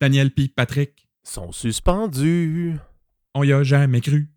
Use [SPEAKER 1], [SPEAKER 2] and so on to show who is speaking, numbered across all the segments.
[SPEAKER 1] Daniel P. Patrick.
[SPEAKER 2] Sont suspendus.
[SPEAKER 1] On y a jamais cru.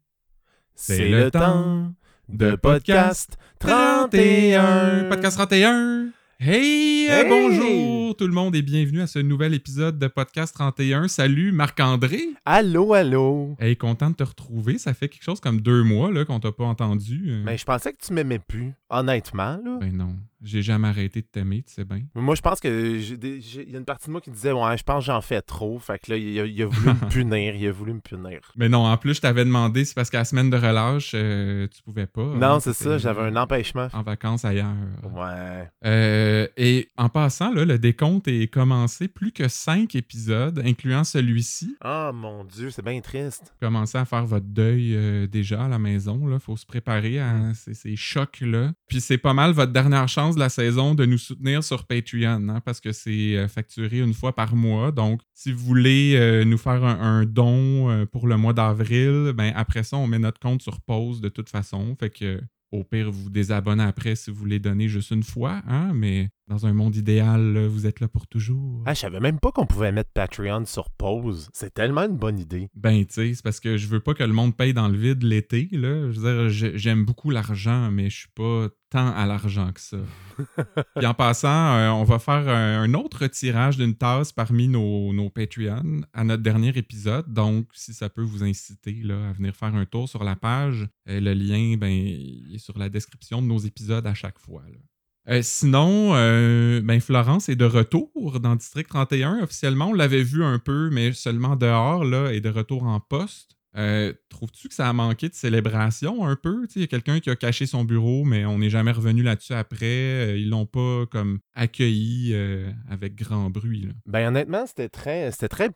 [SPEAKER 2] C'est le temps de podcast 31.
[SPEAKER 1] Podcast 31. Hey, euh,
[SPEAKER 2] Hey!
[SPEAKER 1] bonjour tout le monde et bienvenue à ce nouvel épisode de Podcast 31. Salut Marc-André.
[SPEAKER 2] Allô, allô.
[SPEAKER 1] Hey, content de te retrouver. Ça fait quelque chose comme deux mois là, qu'on t'a pas entendu. Euh,
[SPEAKER 2] Mais je pensais que tu m'aimais plus, honnêtement. Là.
[SPEAKER 1] Ben non, j'ai jamais arrêté de t'aimer, tu sais bien.
[SPEAKER 2] Moi, je pense que il y a une partie de moi qui disait Ouais, je pense que j'en fais trop. Fait que là, il a, il a voulu me punir. Il a voulu me punir.
[SPEAKER 1] Mais non, en plus, je t'avais demandé, c'est parce qu'à la semaine de relâche, euh, tu pouvais pas.
[SPEAKER 2] Non,
[SPEAKER 1] hein,
[SPEAKER 2] c'est
[SPEAKER 1] t'étais
[SPEAKER 2] ça, j'avais un empêchement.
[SPEAKER 1] En vacances ailleurs.
[SPEAKER 2] Ouais.
[SPEAKER 1] Euh, et en passant, là, le décompte est commencé plus que cinq épisodes, incluant celui-ci.
[SPEAKER 2] Oh mon Dieu, c'est bien triste.
[SPEAKER 1] Commencez à faire votre deuil euh, déjà à la maison. Il faut se préparer à ces, ces chocs-là. Puis c'est pas mal votre dernière chance de la saison de nous soutenir sur Patreon, hein, parce que c'est euh, facturé une fois par mois. Donc, si vous voulez euh, nous faire un, don euh, pour le mois d'avril, ben après ça, on met notre compte sur pause de toute façon. Fait que au pire, vous vous désabonnez après si vous voulez donner juste une fois, hein, mais dans un monde idéal, là, vous êtes là pour toujours.
[SPEAKER 2] Ah, je savais même pas qu'on pouvait mettre Patreon sur pause. C'est tellement une bonne idée.
[SPEAKER 1] Ben, tu sais, c'est parce que je veux pas que le monde paye dans le vide l'été, là. Je veux dire, j'ai- j'aime beaucoup l'argent, mais je suis pas tant à l'argent que ça. Puis en passant, euh, on va faire un, un autre tirage d'une tasse parmi nos, nos Patreons à notre dernier épisode. Donc, si ça peut vous inciter là, à venir faire un tour sur la page, euh, le lien ben, est sur la description de nos épisodes à chaque fois. là. Euh, sinon, euh, ben Florence est de retour dans District 31. Officiellement, on l'avait vu un peu, mais seulement dehors, là, et de retour en poste. Euh, Trouves-tu que ça a manqué de célébration un peu? Il y a quelqu'un qui a caché son bureau, mais on n'est jamais revenu là-dessus après. Ils l'ont pas comme accueilli avec grand bruit.
[SPEAKER 2] Ben honnêtement, c'était très c'était très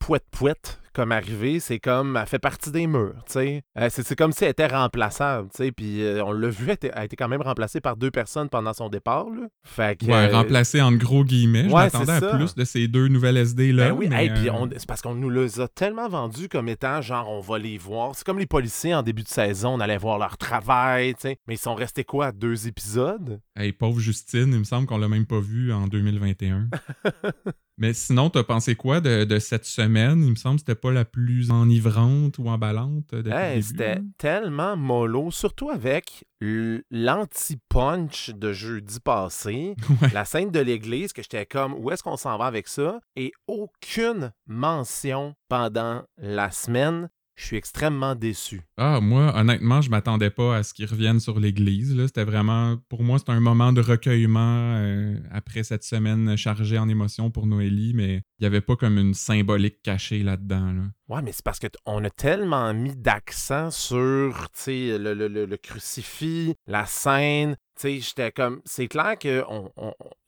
[SPEAKER 2] comme arrivée. C'est comme, elle fait partie des murs, tu sais. Euh, c'est comme si elle était remplaçable, tu sais. Puis euh, on l'a vu, elle, a été quand même remplacée par deux personnes pendant son départ, là. Fait que...
[SPEAKER 1] Ouais,
[SPEAKER 2] euh,
[SPEAKER 1] remplacé en gros guillemets. Je
[SPEAKER 2] ouais,
[SPEAKER 1] m'attendais à
[SPEAKER 2] ça.
[SPEAKER 1] plus de ces deux nouvelles SD-là.
[SPEAKER 2] Ben oui,
[SPEAKER 1] mais,
[SPEAKER 2] hey, puis on- c'est parce qu'on nous les a tellement vendus comme étant genre on va les voir. C'est comme les policiers en début de saison, on allait voir leur travail, tu sais. Mais ils sont restés quoi, deux épisodes?
[SPEAKER 1] Hey, pauvre Justine, il me semble qu'on l'a même pas vu en 2021. Mais sinon, t'as pensé quoi de, de cette semaine? Il me semble que c'était pas la plus enivrante ou emballante
[SPEAKER 2] Hey, c'était tellement mollo, surtout avec l'anti-punch de jeudi passé.
[SPEAKER 1] Ouais.
[SPEAKER 2] La scène de l'église, que j'étais comme, où est-ce qu'on s'en va avec ça? Et aucune mention pendant la semaine. Je suis extrêmement déçu.
[SPEAKER 1] Ah, moi, honnêtement, je m'attendais pas à ce qu'ils reviennent sur l'église. C'était vraiment, pour moi, c'était un moment de recueillement euh, après cette semaine chargée en émotions pour Noélie, mais il y avait pas comme une symbolique cachée là-dedans. là.
[SPEAKER 2] Ouais, mais c'est parce qu'on a tellement mis d'accent sur, le, le- le- le crucifix, la scène. J'étais comme, c'est clair que on,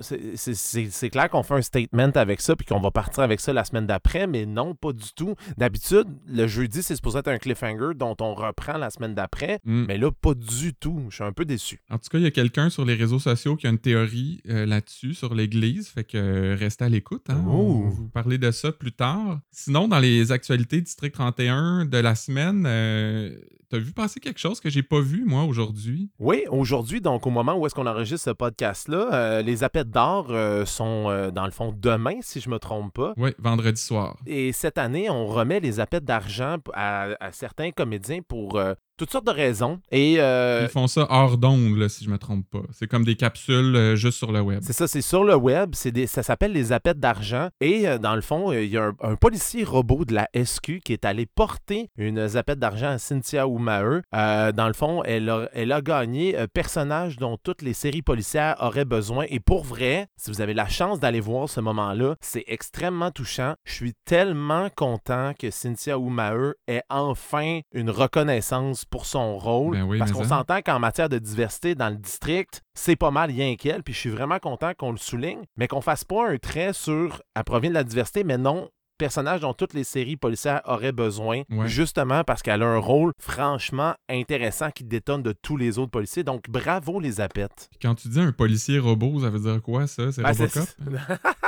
[SPEAKER 2] c'est clair qu'on fait un statement avec ça puis qu'on va partir avec ça la semaine d'après, mais non, pas du tout. D'habitude, le jeudi, c'est supposé être un cliffhanger dont on reprend la semaine d'après,
[SPEAKER 1] Mm.
[SPEAKER 2] mais là, pas du tout. Je suis un peu déçu.
[SPEAKER 1] En tout cas, il y a quelqu'un sur les réseaux sociaux qui a une théorie euh, là-dessus, sur l'Église. Fait que euh, restez à l'écoute. Hein?
[SPEAKER 2] Oh.
[SPEAKER 1] On va vous parler de ça plus tard. Sinon, dans les actualités District 31 de la semaine, euh, t'as vu passer quelque chose que j'ai pas vu, moi, aujourd'hui?
[SPEAKER 2] Oui, aujourd'hui, donc au moment où est-ce qu'on enregistre ce podcast-là, euh, les appels d'or euh, sont euh, dans le fond demain, si je me trompe pas.
[SPEAKER 1] Oui, vendredi soir.
[SPEAKER 2] Et cette année, on remet les appels d'argent à, à certains comédiens pour toutes sortes de raisons. Et euh,
[SPEAKER 1] Ils font ça hors d'onde, si je me trompe pas. C'est comme des capsules euh, juste sur le web.
[SPEAKER 2] c'est ça, c'est sur le web, des, ça s'appelle les appels d'argent. Et euh, dans le fond, il y a un, un policier robot de la SQ qui est allé porter une zappette d'argent à Cynthia Oumae. Euh, dans le fond, elle a, elle a gagné un personnage dont toutes les séries policières auraient besoin. Et pour vrai, si vous avez la chance d'aller voir ce moment-là, c'est extrêmement touchant. Je suis tellement content que Cynthia Oumae ait enfin une reconnaissance pour son rôle.
[SPEAKER 1] Ben oui,
[SPEAKER 2] parce qu'on
[SPEAKER 1] ça.
[SPEAKER 2] s'entend qu'en matière de diversité dans le district, c'est pas mal rien qu'elle. Puis je suis vraiment content qu'on le souligne, mais qu'on fasse pas un trait sur elle provient de la diversité, mais non personnage dont toutes les séries policières auraient besoin,
[SPEAKER 1] Ouais.
[SPEAKER 2] justement parce qu'elle a un rôle franchement intéressant qui détonne de tous les autres policiers. Donc bravo les apettes.
[SPEAKER 1] Quand tu dis un policier robot, ça veut dire quoi, ça? C'est
[SPEAKER 2] Ben, c'est-
[SPEAKER 1] Robocop?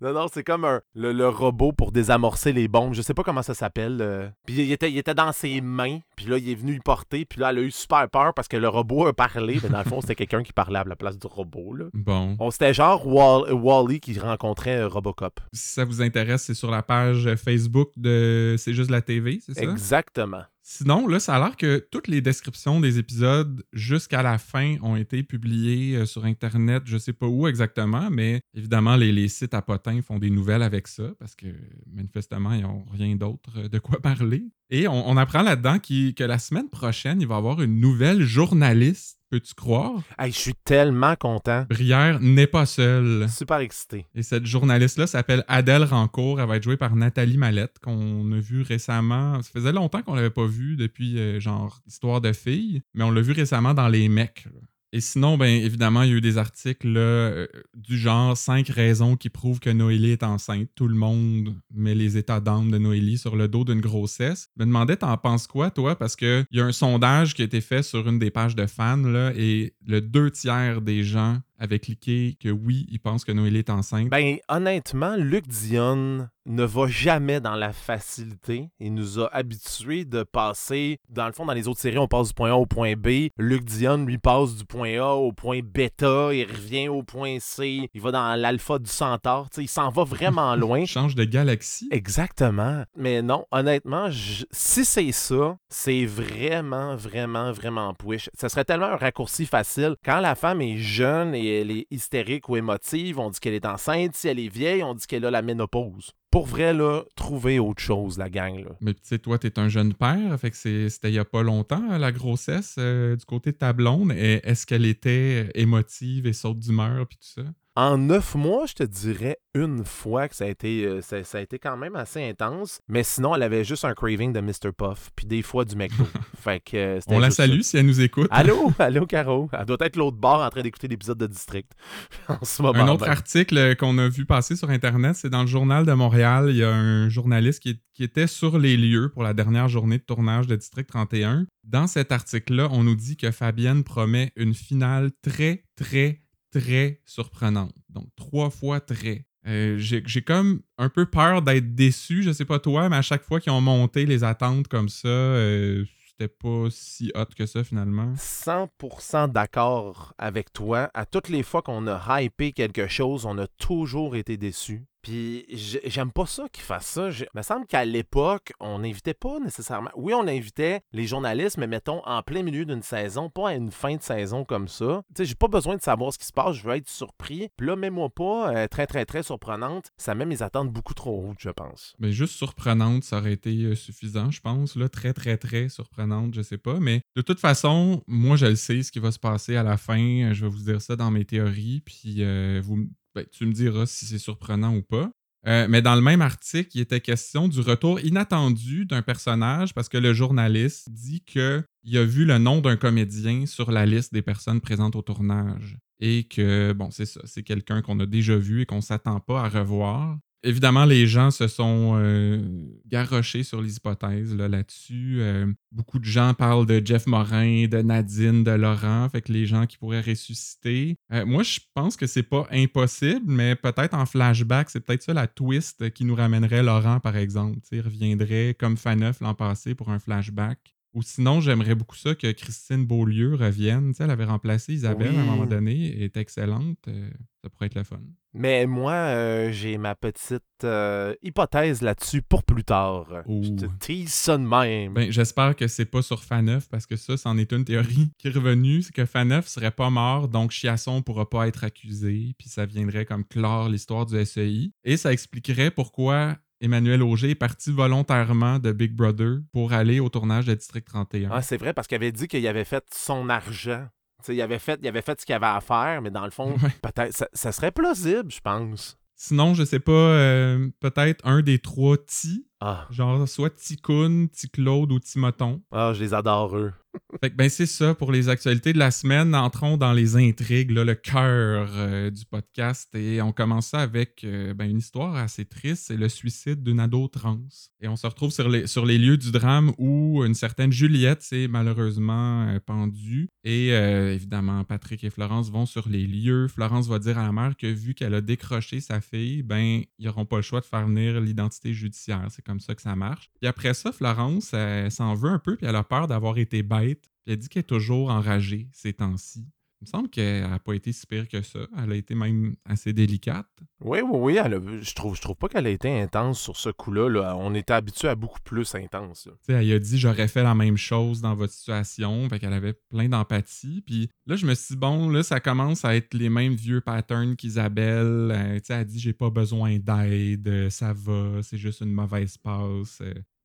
[SPEAKER 2] Non, non, c'est comme un, le, le robot pour désamorcer les bombes. Je sais pas comment ça s'appelle. euh. Puis il était, il était dans ses mains. Puis là, il est venu y porter. Puis là, elle a eu super peur parce que le robot a parlé. Mais dans le fond, c'était quelqu'un qui parlait à la place du robot. Là.
[SPEAKER 1] Bon.
[SPEAKER 2] On c'était genre Wall- Wall-E qui rencontrait euh, Robocop.
[SPEAKER 1] Si ça vous intéresse, c'est sur la page Facebook de C'est juste la TV, c'est ça?
[SPEAKER 2] Exactement.
[SPEAKER 1] Sinon, là, ça a l'air que toutes les descriptions des épisodes jusqu'à la fin ont été publiées euh, sur Internet, je sais pas où exactement, mais évidemment, les, sites à potins font des nouvelles avec ça parce que manifestement, ils n'ont rien d'autre euh, de quoi parler. Et on, apprend là-dedans que la semaine prochaine, il va y avoir une nouvelle journaliste, peux-tu croire?
[SPEAKER 2] Hey, je suis tellement content.
[SPEAKER 1] Brière n'est pas seule.
[SPEAKER 2] Super excité.
[SPEAKER 1] Et cette journaliste-là s'appelle Adèle Rancourt. Elle va être jouée par Nathalie Mallette, qu'on a vu récemment. Ça faisait longtemps qu'on l'avait pas vue depuis, euh, genre, Histoire de filles, mais on l'a vu récemment dans Les Mecs. là. Et sinon, ben évidemment, il y a eu des articles là, euh, du genre 5 raisons qui prouvent que Noélie est enceinte. Tout le monde met les états d'âme de Noélie sur le dos d'une grossesse. Je me demandais, t'en penses quoi, toi? Parce qu'il y a un sondage qui a été fait sur une des pages de fans, là, et le deux tiers des gens avaient cliqué que oui, ils pensent que Noélie est enceinte.
[SPEAKER 2] Ben, honnêtement, Luc Dion ne va jamais dans la facilité. Il nous a habitués de passer, dans le fond, dans les autres séries, on passe du point A au point B. Luc Dion, lui, passe du point A au point bêta, il revient au point C, il va dans l'alpha du centaure. Il s'en va vraiment loin.
[SPEAKER 1] change de galaxie.
[SPEAKER 2] Exactement. Mais non, honnêtement, je- si c'est ça, c'est vraiment, vraiment, vraiment push. Ça serait tellement un raccourci facile. Quand la femme est jeune et elle est hystérique ou émotive, on dit qu'elle est enceinte. Si elle est vieille, on dit qu'elle a la ménopause. Pour vrai, là, trouvez autre chose, la gang. Là.
[SPEAKER 1] Mais tu sais, toi, t'es un jeune père, fait que c'était il y a pas longtemps, la grossesse euh, du côté de ta blonde. Est-ce qu'elle était émotive et saute d'humeur, puis tout ça?
[SPEAKER 2] En neuf mois, je te dirais une fois que ça a été, euh, ça, ça a été quand même assez intense. Mais sinon, elle avait juste un craving de Mr. Puff, puis des fois du McDo. fait que euh,
[SPEAKER 1] On la
[SPEAKER 2] ça.
[SPEAKER 1] salue si elle nous écoute.
[SPEAKER 2] Allô, allô, Caro? Elle doit être l'autre bord en train d'écouter l'épisode de District en ce moment.
[SPEAKER 1] Un autre article qu'on a vu passer sur Internet, c'est dans le Journal de Montréal. Il y a un journaliste qui, qui était sur les lieux pour la dernière journée de tournage de District 31. Dans cet article-là, on nous dit que Fabienne promet une finale très, très, très surprenante. Donc, trois fois très. Euh, J'ai comme un peu peur d'être déçu, je sais pas toi, mais à chaque fois qu'ils ont monté les attentes comme ça, euh, c'était pas si hot que ça finalement.
[SPEAKER 2] 100% d'accord avec toi. À toutes les fois qu'on a hypé quelque chose, on a toujours été déçus. Puis j'ai- j'aime pas ça qu'ils fassent ça. Il me semble qu'à l'époque, on n'invitait pas nécessairement. Oui, on invitait les journalistes, mais mettons en plein milieu d'une saison, pas à une fin de saison comme ça. Tu sais, j'ai pas besoin de savoir ce qui se passe, je veux être surpris. Puis là, mets-moi pas euh, très, très, très surprenante. Ça met mes attentes beaucoup trop hautes, je pense.
[SPEAKER 1] Mais juste surprenante, ça aurait été euh, suffisant, je pense. Là, très, très, très surprenante, je sais pas. Mais de toute façon, moi, je le sais ce qui va se passer à la fin. Je vais vous dire ça dans mes théories. Puis euh, vous, ben, tu me diras si c'est surprenant ou pas. Euh, mais dans le même article, il était question du retour inattendu d'un personnage parce que le journaliste dit que il a vu le nom d'un comédien sur la liste des personnes présentes au tournage et que bon, c'est ça, c'est quelqu'un qu'on a déjà vu et qu'on s'attend pas à revoir. Évidemment, les gens se sont euh, garrochés sur les hypothèses là, là-dessus. Euh, beaucoup de gens parlent de Jeff Morin, de Nadine, de Laurent, fait que les gens qui pourraient ressusciter. Euh, moi, je pense que c'est pas impossible, mais peut-être en flashback, c'est peut-être ça la twist qui nous ramènerait Laurent, par exemple. Il reviendrait comme Faneuf l'an passé pour un flashback. Ou sinon, j'aimerais beaucoup ça que Christine Beaulieu revienne. Tu sais, elle avait remplacé Isabelle à un moment donné, elle est excellente. Euh, ça pourrait être le fun.
[SPEAKER 2] Mais moi, euh, j'ai ma petite euh, hypothèse là-dessus pour plus tard.
[SPEAKER 1] Oh.
[SPEAKER 2] Je te tease ça de même.
[SPEAKER 1] Ben, j'espère que c'est pas sur Faneuf parce que ça, c'en est une théorie qui est revenue, c'est que Faneuf serait pas mort, donc Chiasson pourra pas être accusé, puis ça viendrait comme clore l'histoire du SEI. Et ça expliquerait pourquoi Emmanuel Auger est parti volontairement de Big Brother pour aller au tournage de District 31.
[SPEAKER 2] Ah, c'est vrai, parce qu'il avait dit qu'il avait fait son argent. Tu sais, il, avait fait, il avait fait ce qu'il avait à faire, mais dans le fond,
[SPEAKER 1] Ouais.
[SPEAKER 2] peut-être ça, ça serait plausible, je pense.
[SPEAKER 1] Sinon, je sais pas, euh, peut-être un des trois Ti,
[SPEAKER 2] Ah,
[SPEAKER 1] genre soit Ticoun, Ti Claude ou Timoton.
[SPEAKER 2] ah je les adore, eux.
[SPEAKER 1] Fait que ben c'est ça pour les actualités de la semaine. Entrons dans les intrigues, là, le cœur euh, du podcast. Et on commence ça avec euh, ben, une histoire assez triste, c'est le suicide d'une ado trans. Et on se retrouve sur les, sur les lieux du drame où une certaine Juliette s'est malheureusement euh, pendue. Et évidemment, Patrick et Florence vont sur les lieux. Florence va dire à la mère que vu qu'elle a décroché sa fille, ben ils n'auront pas le choix de faire venir l'identité judiciaire. C'est comme ça que ça marche. Puis après ça, Florence, elle s'en veut un peu, puis elle a peur d'avoir été bête elle dit qu'elle est toujours enragée ces temps-ci. Il me semble qu'elle n'a pas été si pire que ça. Elle a été même assez délicate.
[SPEAKER 2] Oui, oui, oui. je, trouve, je trouve pas qu'elle a été intense sur ce coup-là. On était habitué à beaucoup plus intense.
[SPEAKER 1] Elle a dit J'aurais fait la même chose dans votre situation. Fait qu'elle avait plein d'empathie. Puis là, je me suis dit Bon, là, ça commence à être les mêmes vieux patterns qu'Isabelle. Euh, elle a dit J'ai pas besoin d'aide. Ça va. C'est juste une mauvaise passe.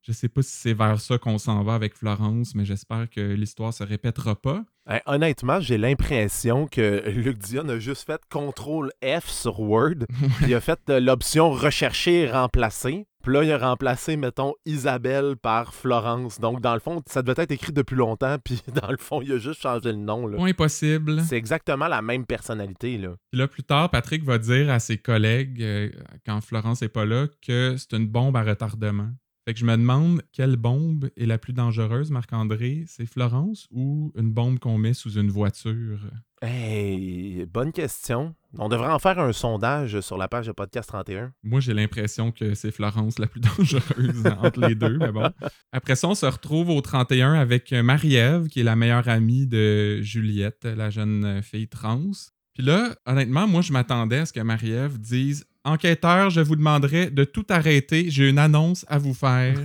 [SPEAKER 1] Je sais pas si c'est vers ça qu'on s'en va avec Florence, mais j'espère que l'histoire se répétera pas.
[SPEAKER 2] honnêtement, j'ai l'impression que Luc Dion a juste fait CTRL F sur Word. il a fait euh, l'option rechercher et remplacer. Puis là, il a remplacé, mettons, Isabelle par Florence. Donc, dans le fond, ça devait être écrit depuis longtemps. Puis, dans le fond, il a juste changé le nom. Là.
[SPEAKER 1] Point possible.
[SPEAKER 2] C'est exactement la même personnalité. Là.
[SPEAKER 1] Puis là, plus tard, Patrick va dire à ses collègues, euh, quand Florence n'est pas là, que c'est une bombe à retardement. Fait que je me demande quelle bombe est la plus dangereuse, Marc-André? C'est Florence ou une bombe qu'on met sous une voiture?
[SPEAKER 2] Hey, bonne question. On devrait en faire un sondage sur la page de Podcast 31.
[SPEAKER 1] Moi, j'ai l'impression que c'est Florence la plus dangereuse entre les deux, mais bon. Après ça, on se retrouve au 31 avec Marie-Ève, qui est la meilleure amie de Juliette, la jeune fille trans. Puis là, honnêtement, moi, je m'attendais à ce que Marie-Ève dise Enquêteur, je vous demanderai de tout arrêter. J'ai une annonce à vous faire.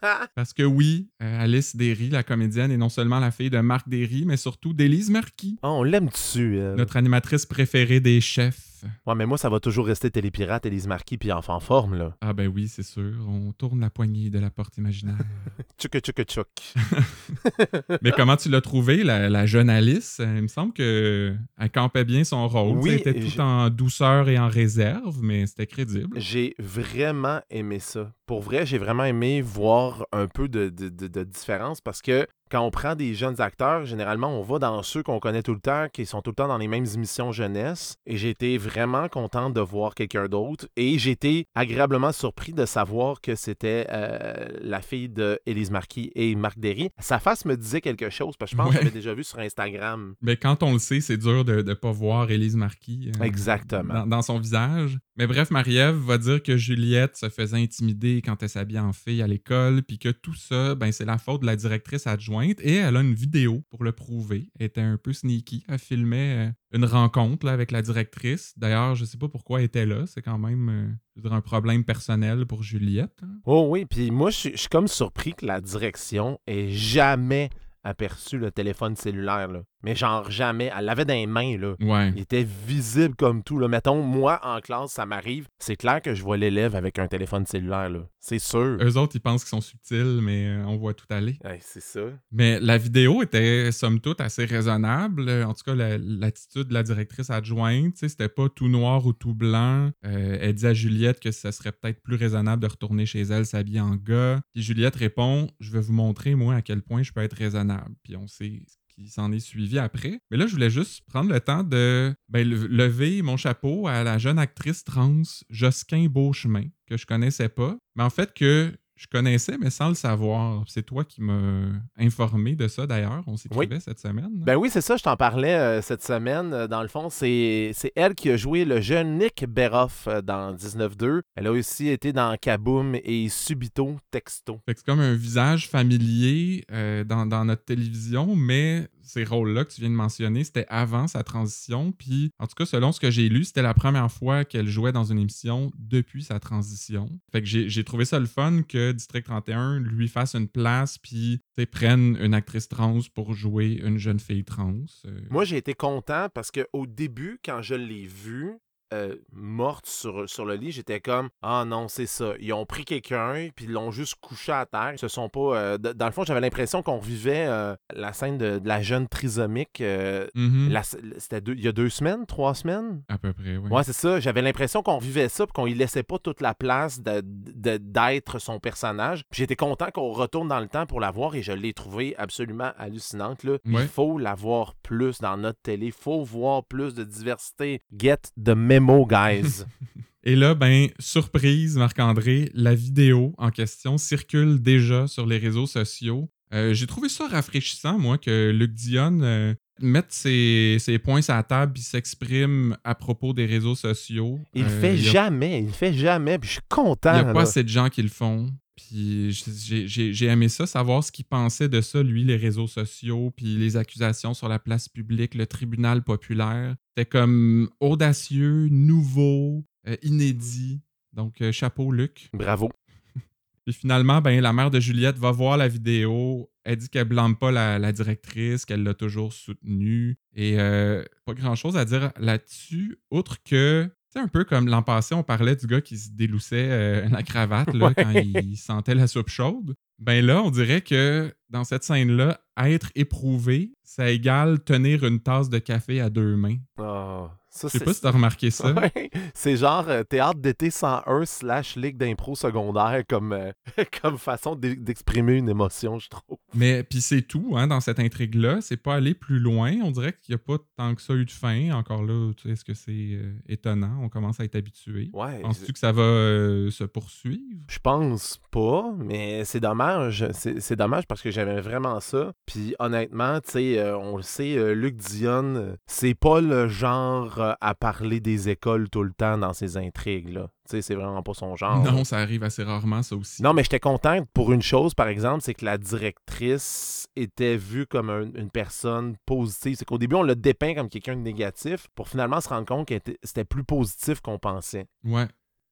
[SPEAKER 1] Parce que oui, euh, Alice Derry, la comédienne, est non seulement la fille de Marc Derry, mais surtout d'Élise Marquis.
[SPEAKER 2] Oh, on l'aime dessus.
[SPEAKER 1] Notre animatrice préférée des chefs.
[SPEAKER 2] Ouais, mais moi, ça va toujours rester Télépirate, Élise Marquis, puis Enfant Forme, là.
[SPEAKER 1] Ah ben oui, c'est sûr. On tourne la poignée de la porte imaginaire.
[SPEAKER 2] tchouk tchouk tchouk.
[SPEAKER 1] mais comment tu l'as trouvé, la, jeune Alice? Il me semble qu'elle campait bien son rôle. Oui, elle était tout en douceur et en réserve, mais c'était crédible.
[SPEAKER 2] J'ai vraiment aimé ça. Pour vrai, j'ai vraiment aimé voir un peu de, de différence parce que quand on prend des jeunes acteurs, généralement, on va dans ceux qu'on connaît tout le temps, qui sont tout le temps dans les mêmes émissions jeunesse. Et j'ai été vraiment content de voir quelqu'un d'autre. Et j'ai été agréablement surpris de savoir que c'était euh, la fille de Élise Marquis et Marc Derry. Sa face me disait quelque chose, parce que je pense que j'avais déjà vu sur Instagram.
[SPEAKER 1] Mais quand on le sait, c'est dur de ne pas voir Élise Marquis.
[SPEAKER 2] Euh, Exactement.
[SPEAKER 1] Dans, son visage. Mais bref, Marie-Ève va dire que Juliette se faisait intimider quand elle s'habillait en fille à l'école, puis que tout ça, ben, c'est la faute de la directrice adjointe et elle a une vidéo pour le prouver. Elle était un peu sneaky. Elle filmait euh, une rencontre avec la directrice. D'ailleurs, je sais pas pourquoi elle était là. C'est quand même euh, un problème personnel pour Juliette. Hein.
[SPEAKER 2] Oh oui, puis moi, je suis comme surpris que la direction ait jamais aperçu le téléphone cellulaire. Mais genre jamais. Elle l'avait dans les mains, là.
[SPEAKER 1] Ouais.
[SPEAKER 2] Il était visible comme tout. Là. Mettons, moi, en classe, ça m'arrive. C'est clair que je vois l'élève avec un téléphone cellulaire, là. C'est sûr.
[SPEAKER 1] Eux autres, ils pensent qu'ils sont subtils, mais euh, on voit tout aller.
[SPEAKER 2] c'est ça.
[SPEAKER 1] Mais la vidéo était, somme toute, assez raisonnable. En tout cas, l'attitude de la directrice adjointe, c'était pas tout noir ou tout blanc. Euh, elle dit à Juliette que ça serait peut-être plus raisonnable de retourner chez elle s'habiller en gars. Puis Juliette répond Je vais vous montrer, moi, à quel point je peux être raisonnable. Puis on sait qui s'en est suivi après. Mais là, je voulais juste prendre le temps de ben, lever mon chapeau à la jeune actrice trans Josquin Beauchemin, que je connaissais pas, mais en fait que je connaissais, mais sans le savoir. C'est toi qui m'as informé de ça d'ailleurs. On s'écrivait cette semaine.
[SPEAKER 2] Ben oui, c'est ça, je t'en parlais euh, cette semaine. Euh, dans le fond, c'est elle qui a joué le jeune Nick Beroff euh, dans 19-2. Elle a aussi été dans Kaboom et Subito Texto.
[SPEAKER 1] C'est comme un visage familier dans, dans, notre télévision, mais ces rôles-là que tu viens de mentionner, c'était avant sa transition. Puis, en tout cas, selon ce que j'ai lu, c'était la première fois qu'elle jouait dans une émission depuis sa transition. Fait que j'ai trouvé ça le fun que District 31 lui fasse une place, puis prenne une actrice trans pour jouer une jeune fille trans.
[SPEAKER 2] Euh. Moi, j'ai été content parce qu'au début, quand je l'ai vue, euh, morte sur, sur le lit, j'étais comme Ah non, c'est ça. Ils ont pris quelqu'un, puis ils l'ont juste couché à terre. Ils se sont pas. euh, dans le fond, j'avais l'impression qu'on revivait euh, la scène de, de la jeune trisomique. C'était deux- il y a deux semaines, trois semaines?
[SPEAKER 1] À peu près, oui.
[SPEAKER 2] Ouais, c'est ça. J'avais l'impression qu'on revivait ça, puis qu'on lui laissait pas toute la place de- de- d'être son personnage. J'étais content qu'on retourne dans le temps pour la voir et je l'ai trouvée absolument hallucinante. Là.
[SPEAKER 1] Ouais.
[SPEAKER 2] Il faut la voir plus dans notre télé. Il faut voir plus de diversité. Get the memo, guys.
[SPEAKER 1] Et là, ben, surprise, Marc-André, la vidéo en question circule déjà sur les réseaux sociaux. Euh, J'ai trouvé ça rafraîchissant, moi, que Luc Dion euh, mette ses, ses points sur la table et s'exprime à propos des réseaux sociaux.
[SPEAKER 2] Il le
[SPEAKER 1] Euh,
[SPEAKER 2] fait
[SPEAKER 1] a-
[SPEAKER 2] jamais. Il le fait jamais. Puis je suis content.
[SPEAKER 1] Il n'y a pas assez de gens qui le font. Puis j'ai- aimé ça, savoir ce qu'il pensait de ça, lui, les réseaux sociaux, puis les accusations sur la place publique, le tribunal populaire. C'était comme audacieux, nouveau, euh, inédit. Donc, euh, chapeau, Luc.
[SPEAKER 2] Bravo.
[SPEAKER 1] Puis finalement, ben, la mère de Juliette va voir la vidéo. Elle dit qu'elle blâme pas la, la directrice, qu'elle l'a toujours soutenue. Et euh, pas grand-chose à dire là-dessus, outre que, c'est un peu comme l'an passé, on parlait du gars qui se déloussait euh, la cravate là,
[SPEAKER 2] Ouais.
[SPEAKER 1] quand il sentait la soupe chaude. Ben là, on dirait que dans cette scène-là, être éprouvé, ça égale tenir une tasse de café à deux mains.
[SPEAKER 2] Ah,
[SPEAKER 1] Je sais pas si t'as remarqué ça.
[SPEAKER 2] Ouais, c'est genre euh, théâtre d'été 101 slash ligue d'impro secondaire comme, euh, comme façon d'e- d'exprimer une émotion, je trouve.
[SPEAKER 1] Mais puis c'est tout hein, dans cette intrigue-là. C'est pas aller plus loin. On dirait qu'il n'y a pas tant que ça eu de fin. Encore là, tu sais, est-ce que c'est euh, étonnant? On commence à être habitué.
[SPEAKER 2] Ouais.
[SPEAKER 1] Penses-tu que ça va euh, se poursuivre?
[SPEAKER 2] Je pense pas, mais c'est dommage. C'est dommage parce que j'aimais vraiment ça. Puis honnêtement, tu sais, on le sait, Luc Dion, c'est pas le genre à parler des écoles tout le temps dans ses intrigues, là. Tu sais, c'est vraiment pas son genre.
[SPEAKER 1] Non, ça arrive assez rarement, ça aussi.
[SPEAKER 2] Non, mais j'étais contente pour une chose, par exemple, c'est que la directrice était vue comme un- une personne positive. C'est qu'au début, on l'a dépeint comme quelqu'un de négatif pour finalement se rendre compte que c'était plus positif qu'on pensait.
[SPEAKER 1] Ouais.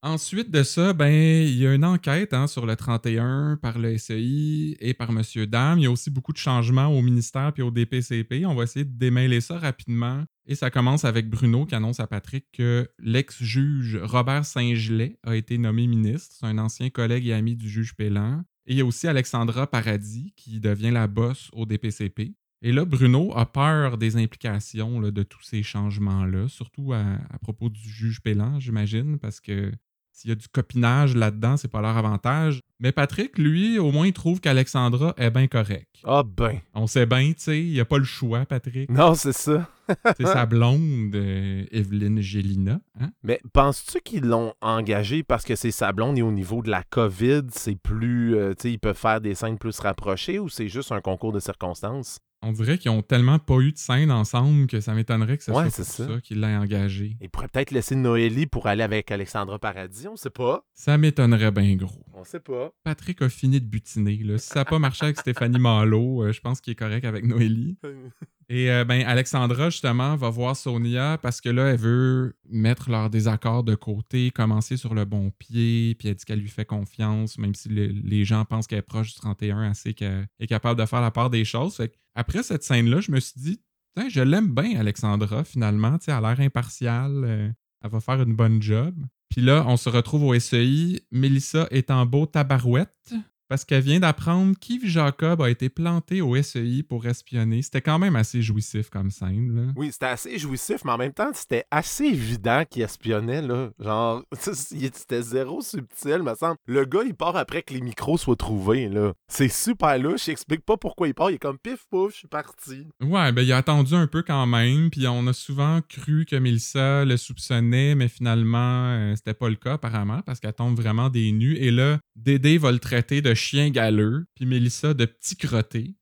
[SPEAKER 1] Ensuite de ça, ben, il y a une enquête hein, sur le 31 par le SEI et par M. Dame. Il y a aussi beaucoup de changements au ministère puis au DPCP. On va essayer de démêler ça rapidement. Et ça commence avec Bruno qui annonce à Patrick que l'ex-juge Robert Saint-Gelais a été nommé ministre. C'est un ancien collègue et ami du juge Pélan. Et il y a aussi Alexandra Paradis qui devient la bosse au DPCP. Et là, Bruno a peur des implications de tous ces changements-là, surtout à, à propos du juge Pélan, j'imagine, parce que s'il y a du copinage là-dedans, c'est pas leur avantage. Mais Patrick, lui, au moins, il trouve qu'Alexandra est bien correcte.
[SPEAKER 2] Ah ben.
[SPEAKER 1] On sait bien, tu sais, il n'y a pas le choix, Patrick.
[SPEAKER 2] Non, c'est ça.
[SPEAKER 1] C'est sa blonde, euh, Evelyne Gélina. Hein?
[SPEAKER 2] Mais penses-tu qu'ils l'ont engagé parce que c'est sa blonde et au niveau de la COVID, c'est plus. euh, tu sais, ils peuvent faire des scènes plus rapprochées ou c'est juste un concours de circonstances?
[SPEAKER 1] On dirait qu'ils ont tellement pas eu de scène ensemble que ça m'étonnerait que ce
[SPEAKER 2] Ouais,
[SPEAKER 1] soit
[SPEAKER 2] ça.
[SPEAKER 1] ça, qu'il l'ait engagé.
[SPEAKER 2] Ils pourraient peut-être laisser Noélie pour aller avec Alexandra Paradis, on sait pas.
[SPEAKER 1] Ça m'étonnerait bien gros.
[SPEAKER 2] On sait pas.
[SPEAKER 1] Patrick a fini de butiner. Là. Si ça n'a pas marché avec Stéphanie Malo, euh, je pense qu'il est correct avec Noélie. Et euh, ben, Alexandra, justement, va voir Sonia parce que là, elle veut mettre leur désaccord de côté, commencer sur le bon pied, puis elle dit qu'elle lui fait confiance, même si le- les gens pensent qu'elle est proche du 31, assez qu'elle est capable de faire la part des choses. Fait après cette scène-là, je me suis dit, je l'aime bien, Alexandra, finalement. Elle a l'air impartiale. euh, elle va faire une bonne job. Puis là, on se retrouve au SEI. Mélissa est en beau tabarouette parce qu'elle vient d'apprendre qu'Yves Jacob a été planté au SEI pour espionner. C'était quand même assez jouissif comme scène. Là.
[SPEAKER 2] Oui, c'était assez jouissif, mais en même temps, c'était assez évident qu'il espionnait, là. Genre, c'était zéro subtil, me semble. Le gars, il part après que les micros soient trouvés, là. C'est super louche, il explique pas pourquoi il part. Il est comme pif pouf, je suis parti.
[SPEAKER 1] Ouais, ben il a attendu un peu quand même, puis on a souvent cru que Mélissa le soupçonnait, mais finalement, euh, c'était pas le cas apparemment, parce qu'elle tombe vraiment des nues. Et là, Dédé va le traiter de chien galeux, puis Mélissa de petit crotté.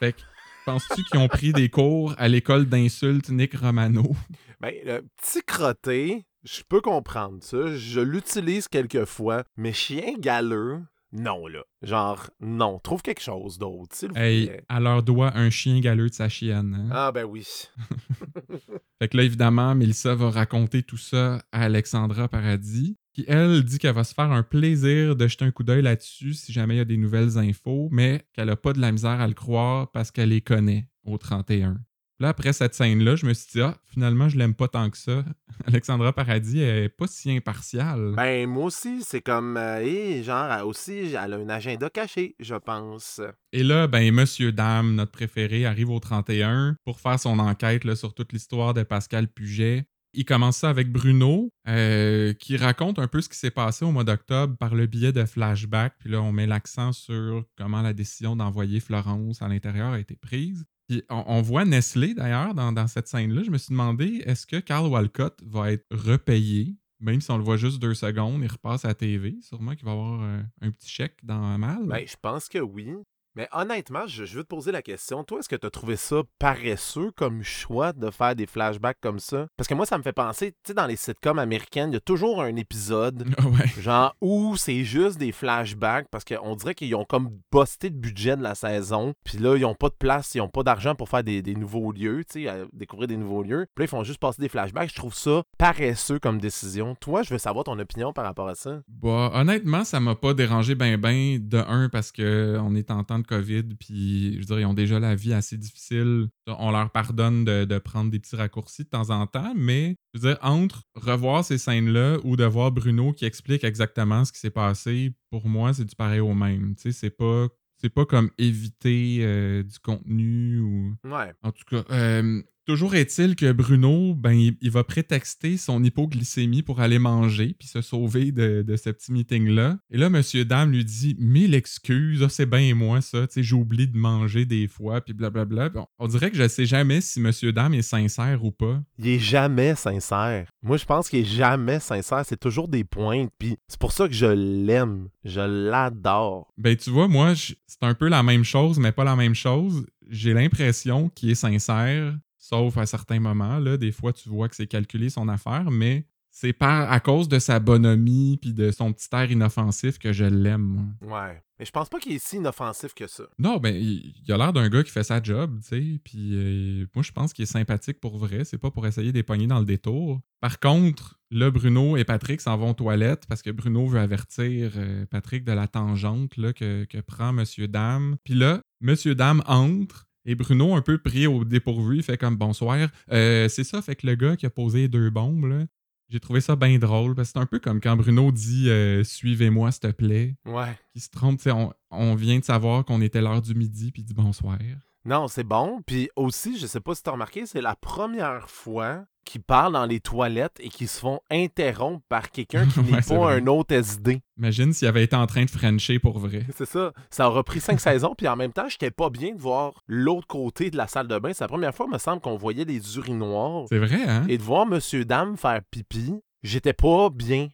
[SPEAKER 1] Fait que, penses-tu qu'ils ont pris des cours à l'école d'insultes Nick Romano?
[SPEAKER 2] Ben, le petit crotté, je peux comprendre ça. Je l'utilise quelquefois, mais chien galeux, non, là. Genre, non. Trouve quelque chose d'autre, s'il vous
[SPEAKER 1] Hey,
[SPEAKER 2] plaît.
[SPEAKER 1] elle leur doit un chien galeux de sa chienne. hein?
[SPEAKER 2] Ah, ben oui.
[SPEAKER 1] Fait que là, évidemment, Mélissa va raconter tout ça à Alexandra Paradis, qui, elle, dit qu'elle va se faire un plaisir de jeter un coup d'œil là-dessus si jamais il y a des nouvelles infos, mais qu'elle a pas de la misère à le croire parce qu'elle les connaît au 31. Là, après cette scène-là, je me suis dit, ah, finalement, je l'aime pas tant que ça. Alexandra Paradis elle est pas si impartiale.
[SPEAKER 2] Ben, moi aussi, c'est comme, euh, hé, genre, elle aussi, elle a un agenda caché, je pense.
[SPEAKER 1] Et là, ben, Monsieur Dame, notre préféré, arrive au 31 pour faire son enquête là, sur toute l'histoire de Pascal Puget. Il commence ça avec Bruno, euh, qui raconte un peu ce qui s'est passé au mois d'octobre par le biais de flashback. Puis là, on met l'accent sur comment la décision d'envoyer Florence à l'intérieur a été prise. Puis on, voit Nestlé d'ailleurs dans, cette scène-là. Je me suis demandé, est-ce que Carl Walcott va être repayé? Même si on le voit juste deux secondes, il repasse à la TV. Sûrement qu'il va avoir un, un petit chèque dans mal.
[SPEAKER 2] Ben, je pense que oui. Mais honnêtement, je, veux te poser la question. Toi, est-ce que tu as trouvé ça paresseux comme choix de faire des flashbacks comme ça? Parce que moi, ça me fait penser, tu sais, dans les sitcoms américaines, il y a toujours un épisode, genre, où c'est juste des flashbacks parce qu'on dirait qu'ils ont comme busté le budget de la saison. Puis là, ils ont pas de place, ils ont pas d'argent pour faire des, nouveaux lieux, tu sais, découvrir des nouveaux lieux. Puis là, ils font juste passer des flashbacks. Je trouve ça paresseux comme décision. Toi, je veux savoir ton opinion par rapport à ça.
[SPEAKER 1] Bah, honnêtement, ça m'a pas dérangé ben ben de un parce qu'on est en temps COVID, puis je veux dire, ils ont déjà la vie assez difficile. On leur pardonne de, prendre des petits raccourcis de temps en temps, mais je veux dire, entre revoir ces scènes-là ou de voir Bruno qui explique exactement ce qui s'est passé, pour moi, c'est du pareil au même. Tu sais, c'est pas c'est pas comme éviter euh, du contenu ou.
[SPEAKER 2] Ouais.
[SPEAKER 1] En tout cas, euh, Toujours est-il que Bruno, ben, il, va prétexter son hypoglycémie pour aller manger puis se sauver de, ce petit meeting-là. Et là, Monsieur Dame lui dit Mille excuses, ah, c'est bien moi ça, tu sais, j'oublie de manger des fois, puis blablabla. Bon, on dirait que je sais jamais si Monsieur Dame est sincère ou pas.
[SPEAKER 2] Il est jamais sincère. Moi, je pense qu'il est jamais sincère. C'est toujours des pointes, puis c'est pour ça que je l'aime. Je l'adore.
[SPEAKER 1] Ben, tu vois, moi, c'est un peu la même chose, mais pas la même chose. J'ai l'impression qu'il est sincère, Sauf à certains moments, là, des fois, tu vois que c'est calculé son affaire, mais c'est pas à cause de sa bonhomie puis de son petit air inoffensif que je l'aime.
[SPEAKER 2] Ouais. Mais je pense pas qu'il est si inoffensif que ça.
[SPEAKER 1] Non, ben, il, a l'air d'un gars qui fait sa job, tu sais. Puis euh, moi, je pense qu'il est sympathique pour vrai. C'est pas pour essayer d'époigner dans le détour. Par contre, là, Bruno et Patrick s'en vont aux toilettes parce que Bruno veut avertir euh, Patrick de la tangente là, que, que prend Monsieur Dame. Puis là, Monsieur Dame entre et Bruno, un peu pris au dépourvu, il fait comme bonsoir. Euh, c'est ça, fait que le gars qui a posé deux bombes, là, j'ai trouvé ça bien drôle. Parce que c'est un peu comme quand Bruno dit euh, Suivez-moi, s'il te plaît.
[SPEAKER 2] Ouais.
[SPEAKER 1] Qui se trompe, on, on vient de savoir qu'on était l'heure du midi, puis il dit bonsoir.
[SPEAKER 2] Non, c'est bon. Puis aussi, je sais pas si tu as remarqué, c'est la première fois qui parlent dans les toilettes et qui se font interrompre par quelqu'un qui n'est pas un autre SD.
[SPEAKER 1] Imagine s'il avait été en train de frencher pour vrai.
[SPEAKER 2] C'est ça. Ça a repris cinq saisons, puis en même temps, j'étais pas bien de voir l'autre côté de la salle de bain. C'est la première fois, il me semble, qu'on voyait les urinoirs.
[SPEAKER 1] C'est vrai, hein?
[SPEAKER 2] Et de voir Monsieur Dame faire pipi j'étais pas bien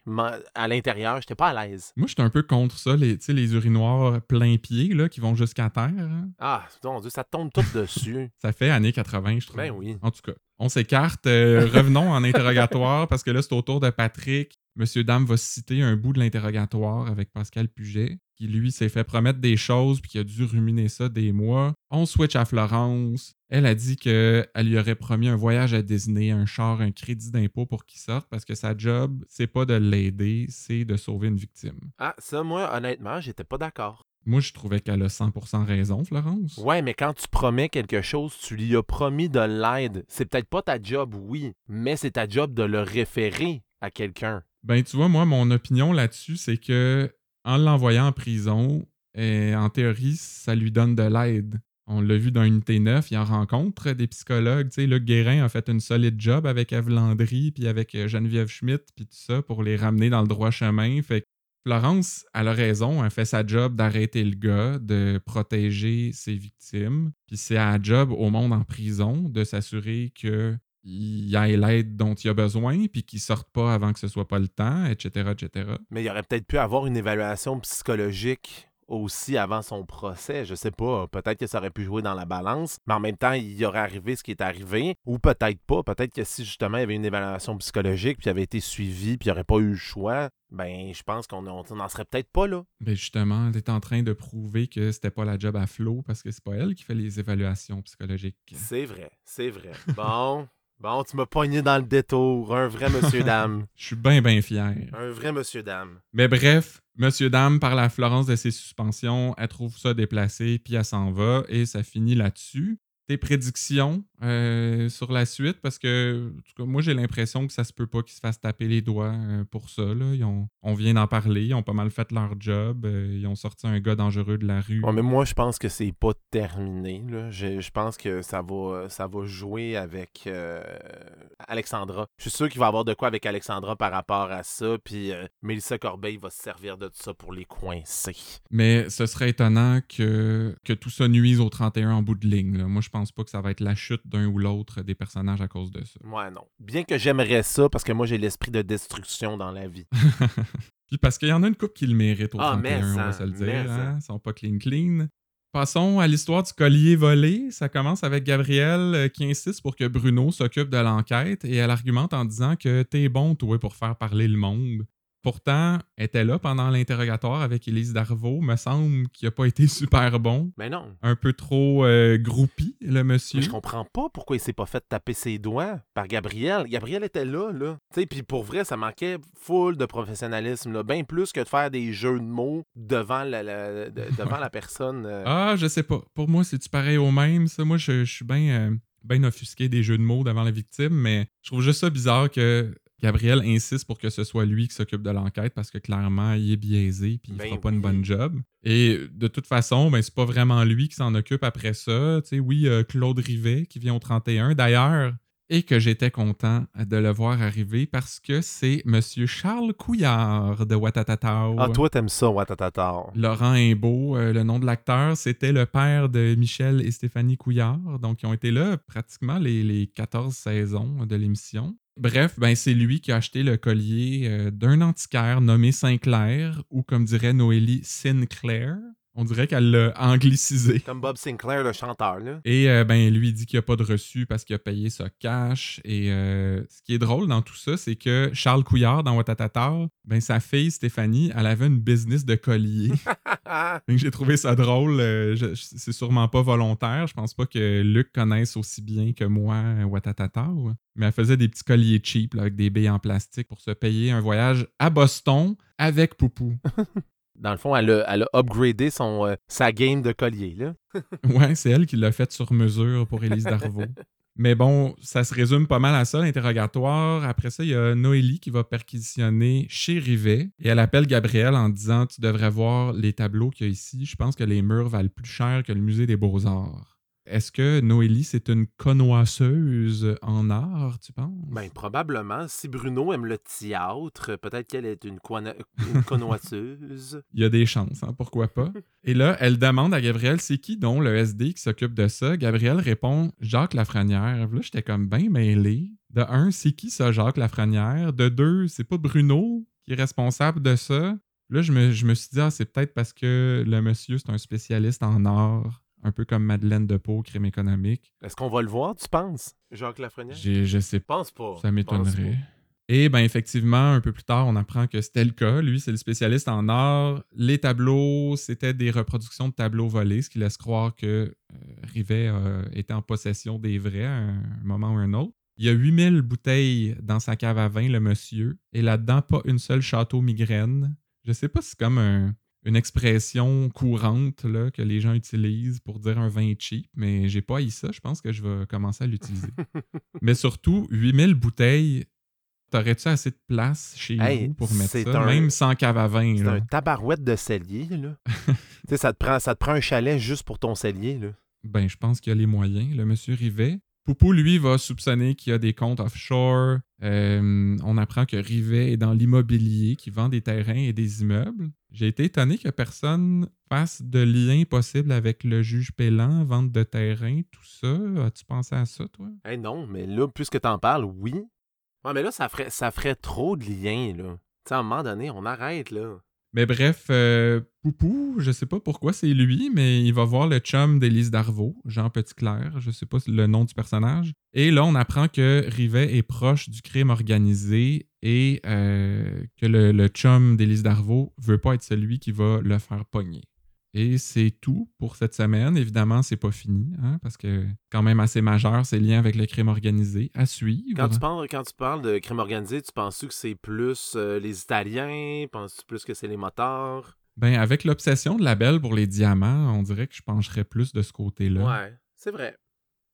[SPEAKER 2] à l'intérieur, j'étais pas à l'aise.
[SPEAKER 1] Moi, j'étais un peu contre ça, les, les urinoirs plein pied là, qui vont jusqu'à terre. Hein.
[SPEAKER 2] Ah, mon Dieu, ça tombe tout dessus.
[SPEAKER 1] ça fait années 80, je trouve.
[SPEAKER 2] Ben oui.
[SPEAKER 1] En tout cas, on s'écarte. Euh, revenons en interrogatoire parce que là, c'est au tour de Patrick. Monsieur Dame va citer un bout de l'interrogatoire avec Pascal Puget, qui lui s'est fait promettre des choses puis qui a dû ruminer ça des mois. On switch à Florence. Elle a dit qu'elle lui aurait promis un voyage à Disney, un char, un crédit d'impôt pour qu'il sorte parce que sa job, c'est pas de l'aider, c'est de sauver une victime.
[SPEAKER 2] Ah, ça, moi, honnêtement, j'étais pas d'accord.
[SPEAKER 1] Moi, je trouvais qu'elle a 100% raison, Florence.
[SPEAKER 2] Ouais, mais quand tu promets quelque chose, tu lui as promis de l'aide. C'est peut-être pas ta job, oui, mais c'est ta job de le référer à quelqu'un.
[SPEAKER 1] Ben, tu vois, moi, mon opinion là-dessus, c'est que en l'envoyant en prison, en théorie, ça lui donne de l'aide. On l'a vu dans Unité 9, il en rencontre des psychologues. Tu sais, Luc Guérin a fait une solide job avec Eve Landry, puis avec euh, Geneviève Schmidt, puis tout ça, pour les ramener dans le droit chemin. Fait que Florence, elle a raison, elle fait sa job d'arrêter le gars, de protéger ses victimes. Puis c'est à job au monde en prison de s'assurer qu'il y ait l'aide dont il a besoin, puis qu'il sorte pas avant que ce soit pas le temps, etc., etc.
[SPEAKER 2] Mais il aurait peut-être pu avoir une évaluation psychologique aussi avant son procès. Je sais pas. Peut-être que ça aurait pu jouer dans la balance, mais en même temps, il y aurait arrivé ce qui est arrivé, ou peut-être pas. Peut-être que si justement il y avait une évaluation psychologique, puis il avait été suivi, puis il n'y aurait pas eu le choix, ben je pense qu'on n'en serait peut-être pas là.
[SPEAKER 1] Ben justement, elle est en train de prouver que c'était pas la job à Flo parce que c'est pas elle qui fait les évaluations psychologiques.
[SPEAKER 2] C'est vrai, c'est vrai. Bon. Bon, tu m'as poigné dans le détour. Un vrai monsieur dame.
[SPEAKER 1] Je suis bien, bien fier.
[SPEAKER 2] Un vrai monsieur dame.
[SPEAKER 1] Mais bref, monsieur dame parle à Florence de ses suspensions. Elle trouve ça déplacé, puis elle s'en va, et ça finit là-dessus. Tes prédictions euh, sur la suite? Parce que en tout cas, moi j'ai l'impression que ça se peut pas qu'ils se fassent taper les doigts euh, pour ça. Là. Ils ont- on vient d'en parler, ils ont pas mal fait leur job, euh, ils ont sorti un gars dangereux de la rue.
[SPEAKER 2] Ouais, mais moi, je pense que c'est pas terminé. là. Je, je pense que ça va, ça va jouer avec Alexandra. Je suis sûr qu'il va y avoir de quoi avec Alexandra par rapport à ça. Puis Mélissa Corbeil va se servir de ça pour les coincer.
[SPEAKER 1] Mais ce serait étonnant que, que tout ça nuise au 31 en bout de ligne. là. Moi je pense pas que ça va être la chute d'un ou l'autre des personnages à cause de ça.
[SPEAKER 2] Ouais, non. Bien que j'aimerais ça parce que moi, j'ai l'esprit de destruction dans la vie.
[SPEAKER 1] Puis parce qu'il y en a une couple qui le mérite au
[SPEAKER 2] Ah,
[SPEAKER 1] 31,
[SPEAKER 2] mais
[SPEAKER 1] on va se le dire.
[SPEAKER 2] mais
[SPEAKER 1] hein. Ils sont pas clean clean. Passons à l'histoire du collier volé. Ça commence avec Gabrielle euh, qui insiste pour que Bruno s'occupe de l'enquête et elle argumente en disant que t'es bon, toi, pour faire parler le monde. Pourtant, était là pendant l'interrogatoire avec Élise Darvaux. Me semble qu'il a pas été super bon.
[SPEAKER 2] Mais non.
[SPEAKER 1] Un peu trop euh, groupi, le monsieur.
[SPEAKER 2] Mais je comprends pas pourquoi il s'est pas fait taper ses doigts par Gabriel. Gabriel était là, là. Tu sais, puis pour vrai, ça manquait full de professionnalisme, là. Bien plus que de faire des jeux de mots devant la, la- de- devant la personne. euh.
[SPEAKER 1] Ah, je sais pas. Pour moi, c'est-tu pareil au même, ça? Moi, je, je suis bien ben offusqué des jeux de mots devant la victime, mais je trouve juste ça bizarre que Gabriel insiste pour que ce soit lui qui s'occupe de l'enquête parce que clairement, il est biaisé puis il
[SPEAKER 2] Ben
[SPEAKER 1] fera pas une bonne job. Et de toute façon, ben, c'est pas vraiment lui qui s'en occupe après ça. Tu sais, oui, euh, Claude Rivet qui vient au 31. D'ailleurs, et que j'étais content de le voir arriver parce que c'est Monsieur Charles Couillard de Watatatao.
[SPEAKER 2] Ah, toi, t'aimes ça, Watatata.
[SPEAKER 1] Laurent Imbeau, euh, le nom de l'acteur, c'était le père de Michel et Stéphanie Couillard. Donc, ils ont été là pratiquement les, les 14 saisons de l'émission. Bref, ben, c'est lui qui a acheté le collier euh, d'un antiquaire nommé Sinclair, ou comme dirait Noélie, Sinclair. On dirait qu'elle l'a anglicisé.
[SPEAKER 2] Comme Bob Sinclair, le chanteur, là.
[SPEAKER 1] Et euh, ben lui il dit qu'il n'y a pas de reçu parce qu'il a payé ça cash. Et euh, ce qui est drôle dans tout ça, c'est que Charles Couillard dans Watatata, ben sa fille Stéphanie, elle avait une business de collier. Donc, J'ai trouvé ça drôle. euh, c'est sûrement pas volontaire. Je pense pas que Luc connaisse aussi bien que moi Watatata. ouais. Mais elle faisait des petits colliers cheap là, avec des billes en plastique pour se payer un voyage à Boston avec Poupou.
[SPEAKER 2] Dans le fond, elle a, elle a upgradé son, euh, sa game de collier, là.
[SPEAKER 1] Ouais, c'est elle qui l'a fait sur mesure pour Élise Darvaux. Mais bon, ça se résume pas mal à ça, l'interrogatoire. Après ça, il y a Noélie qui va perquisitionner chez Rivet et elle appelle Gabriel en disant Tu devrais voir les tableaux qu'il y a ici. Je pense que les murs valent plus cher que le musée des Beaux-Arts. Est-ce que Noélie, c'est une connoisseuse en art, tu penses?
[SPEAKER 2] Ben, probablement. Si Bruno aime le théâtre, peut-être qu'elle est une connoisseuse.
[SPEAKER 1] Il y a des chances, hein, pourquoi pas. Et là, elle demande à Gabriel, c'est qui donc le SD qui s'occupe de ça? Gabriel répond, Jacques Lafrenière. Là, j'étais comme bien mêlé. De un, c'est qui ça, Jacques Lafrenière? De deux, c'est pas Bruno qui est responsable de ça? Là, je me, je me suis dit, ah, c'est peut-être parce que le monsieur, c'est un spécialiste en art, un peu comme Madeleine de Pau, crime économique.
[SPEAKER 2] Est-ce qu'on va le voir, tu penses? Jacques Lafrenière?
[SPEAKER 1] Je sais
[SPEAKER 2] pense pas.
[SPEAKER 1] ça m'étonnerait. Et ben effectivement, un peu plus tard, on apprend que c'était le cas. Lui, c'est le spécialiste en art. Les tableaux, c'était des reproductions de tableaux volés, ce qui laisse croire que euh, Rivet euh, était en possession des vrais à un moment ou un autre. Il y a 8000 bouteilles dans sa cave à vin, le monsieur, et là-dedans, pas une seule château migraine. Je sais pas si c'est comme un- une expression courante là, que les gens utilisent pour dire un vin cheap, mais j'ai pas haï ça. Je pense que je vais commencer à l'utiliser. Mais surtout, 8000 bouteilles, t'aurais-tu assez de place chez
[SPEAKER 2] Hey,
[SPEAKER 1] vous pour mettre ça?
[SPEAKER 2] un-
[SPEAKER 1] Même sans cave à vin.
[SPEAKER 2] C'est un tabarouette de cellier, là. tu sais, ça te, prend, ça te prend un chalet juste pour ton cellier, là.
[SPEAKER 1] Ben, je pense qu'il y a les moyens, le monsieur Rivet. Poupou, lui, va soupçonner qu'il y a des comptes offshore. Euh, on apprend que Rivet est dans l'immobilier, qui vend des terrains et des immeubles. J'ai été étonné que personne fasse de lien possible avec le juge Pélan, vente de terrain, tout ça. As-tu pensé à ça, toi?
[SPEAKER 2] Hey, non, mais là, puisque t'en parles, oui. Ouais, mais là, ça ferait, ça ferait trop de liens, là. Tu sais, à un moment donné, on arrête, là.
[SPEAKER 1] Mais bref, euh, Poupou, je sais pas pourquoi c'est lui, mais il va voir le chum d'Élise Darvaux, Jean Petitclerc, je sais pas le nom du personnage. Et là, on apprend que Rivet est proche du crime organisé et euh, que le, le chum d'Élise Darvaux veut pas être celui qui va le faire pogner. Et c'est tout pour cette semaine. Évidemment, c'est pas fini, hein, parce que quand même assez majeur, ces liens avec le crime organisé à suivre.
[SPEAKER 2] Quand tu, parles, quand tu parles de crime organisé, tu penses-tu que c'est plus euh, les Italiens? Penses-tu plus que c'est les motards?
[SPEAKER 1] Ben, avec l'obsession de la belle pour les diamants, on dirait que je pencherais plus de ce côté-là.
[SPEAKER 2] Ouais, c'est vrai.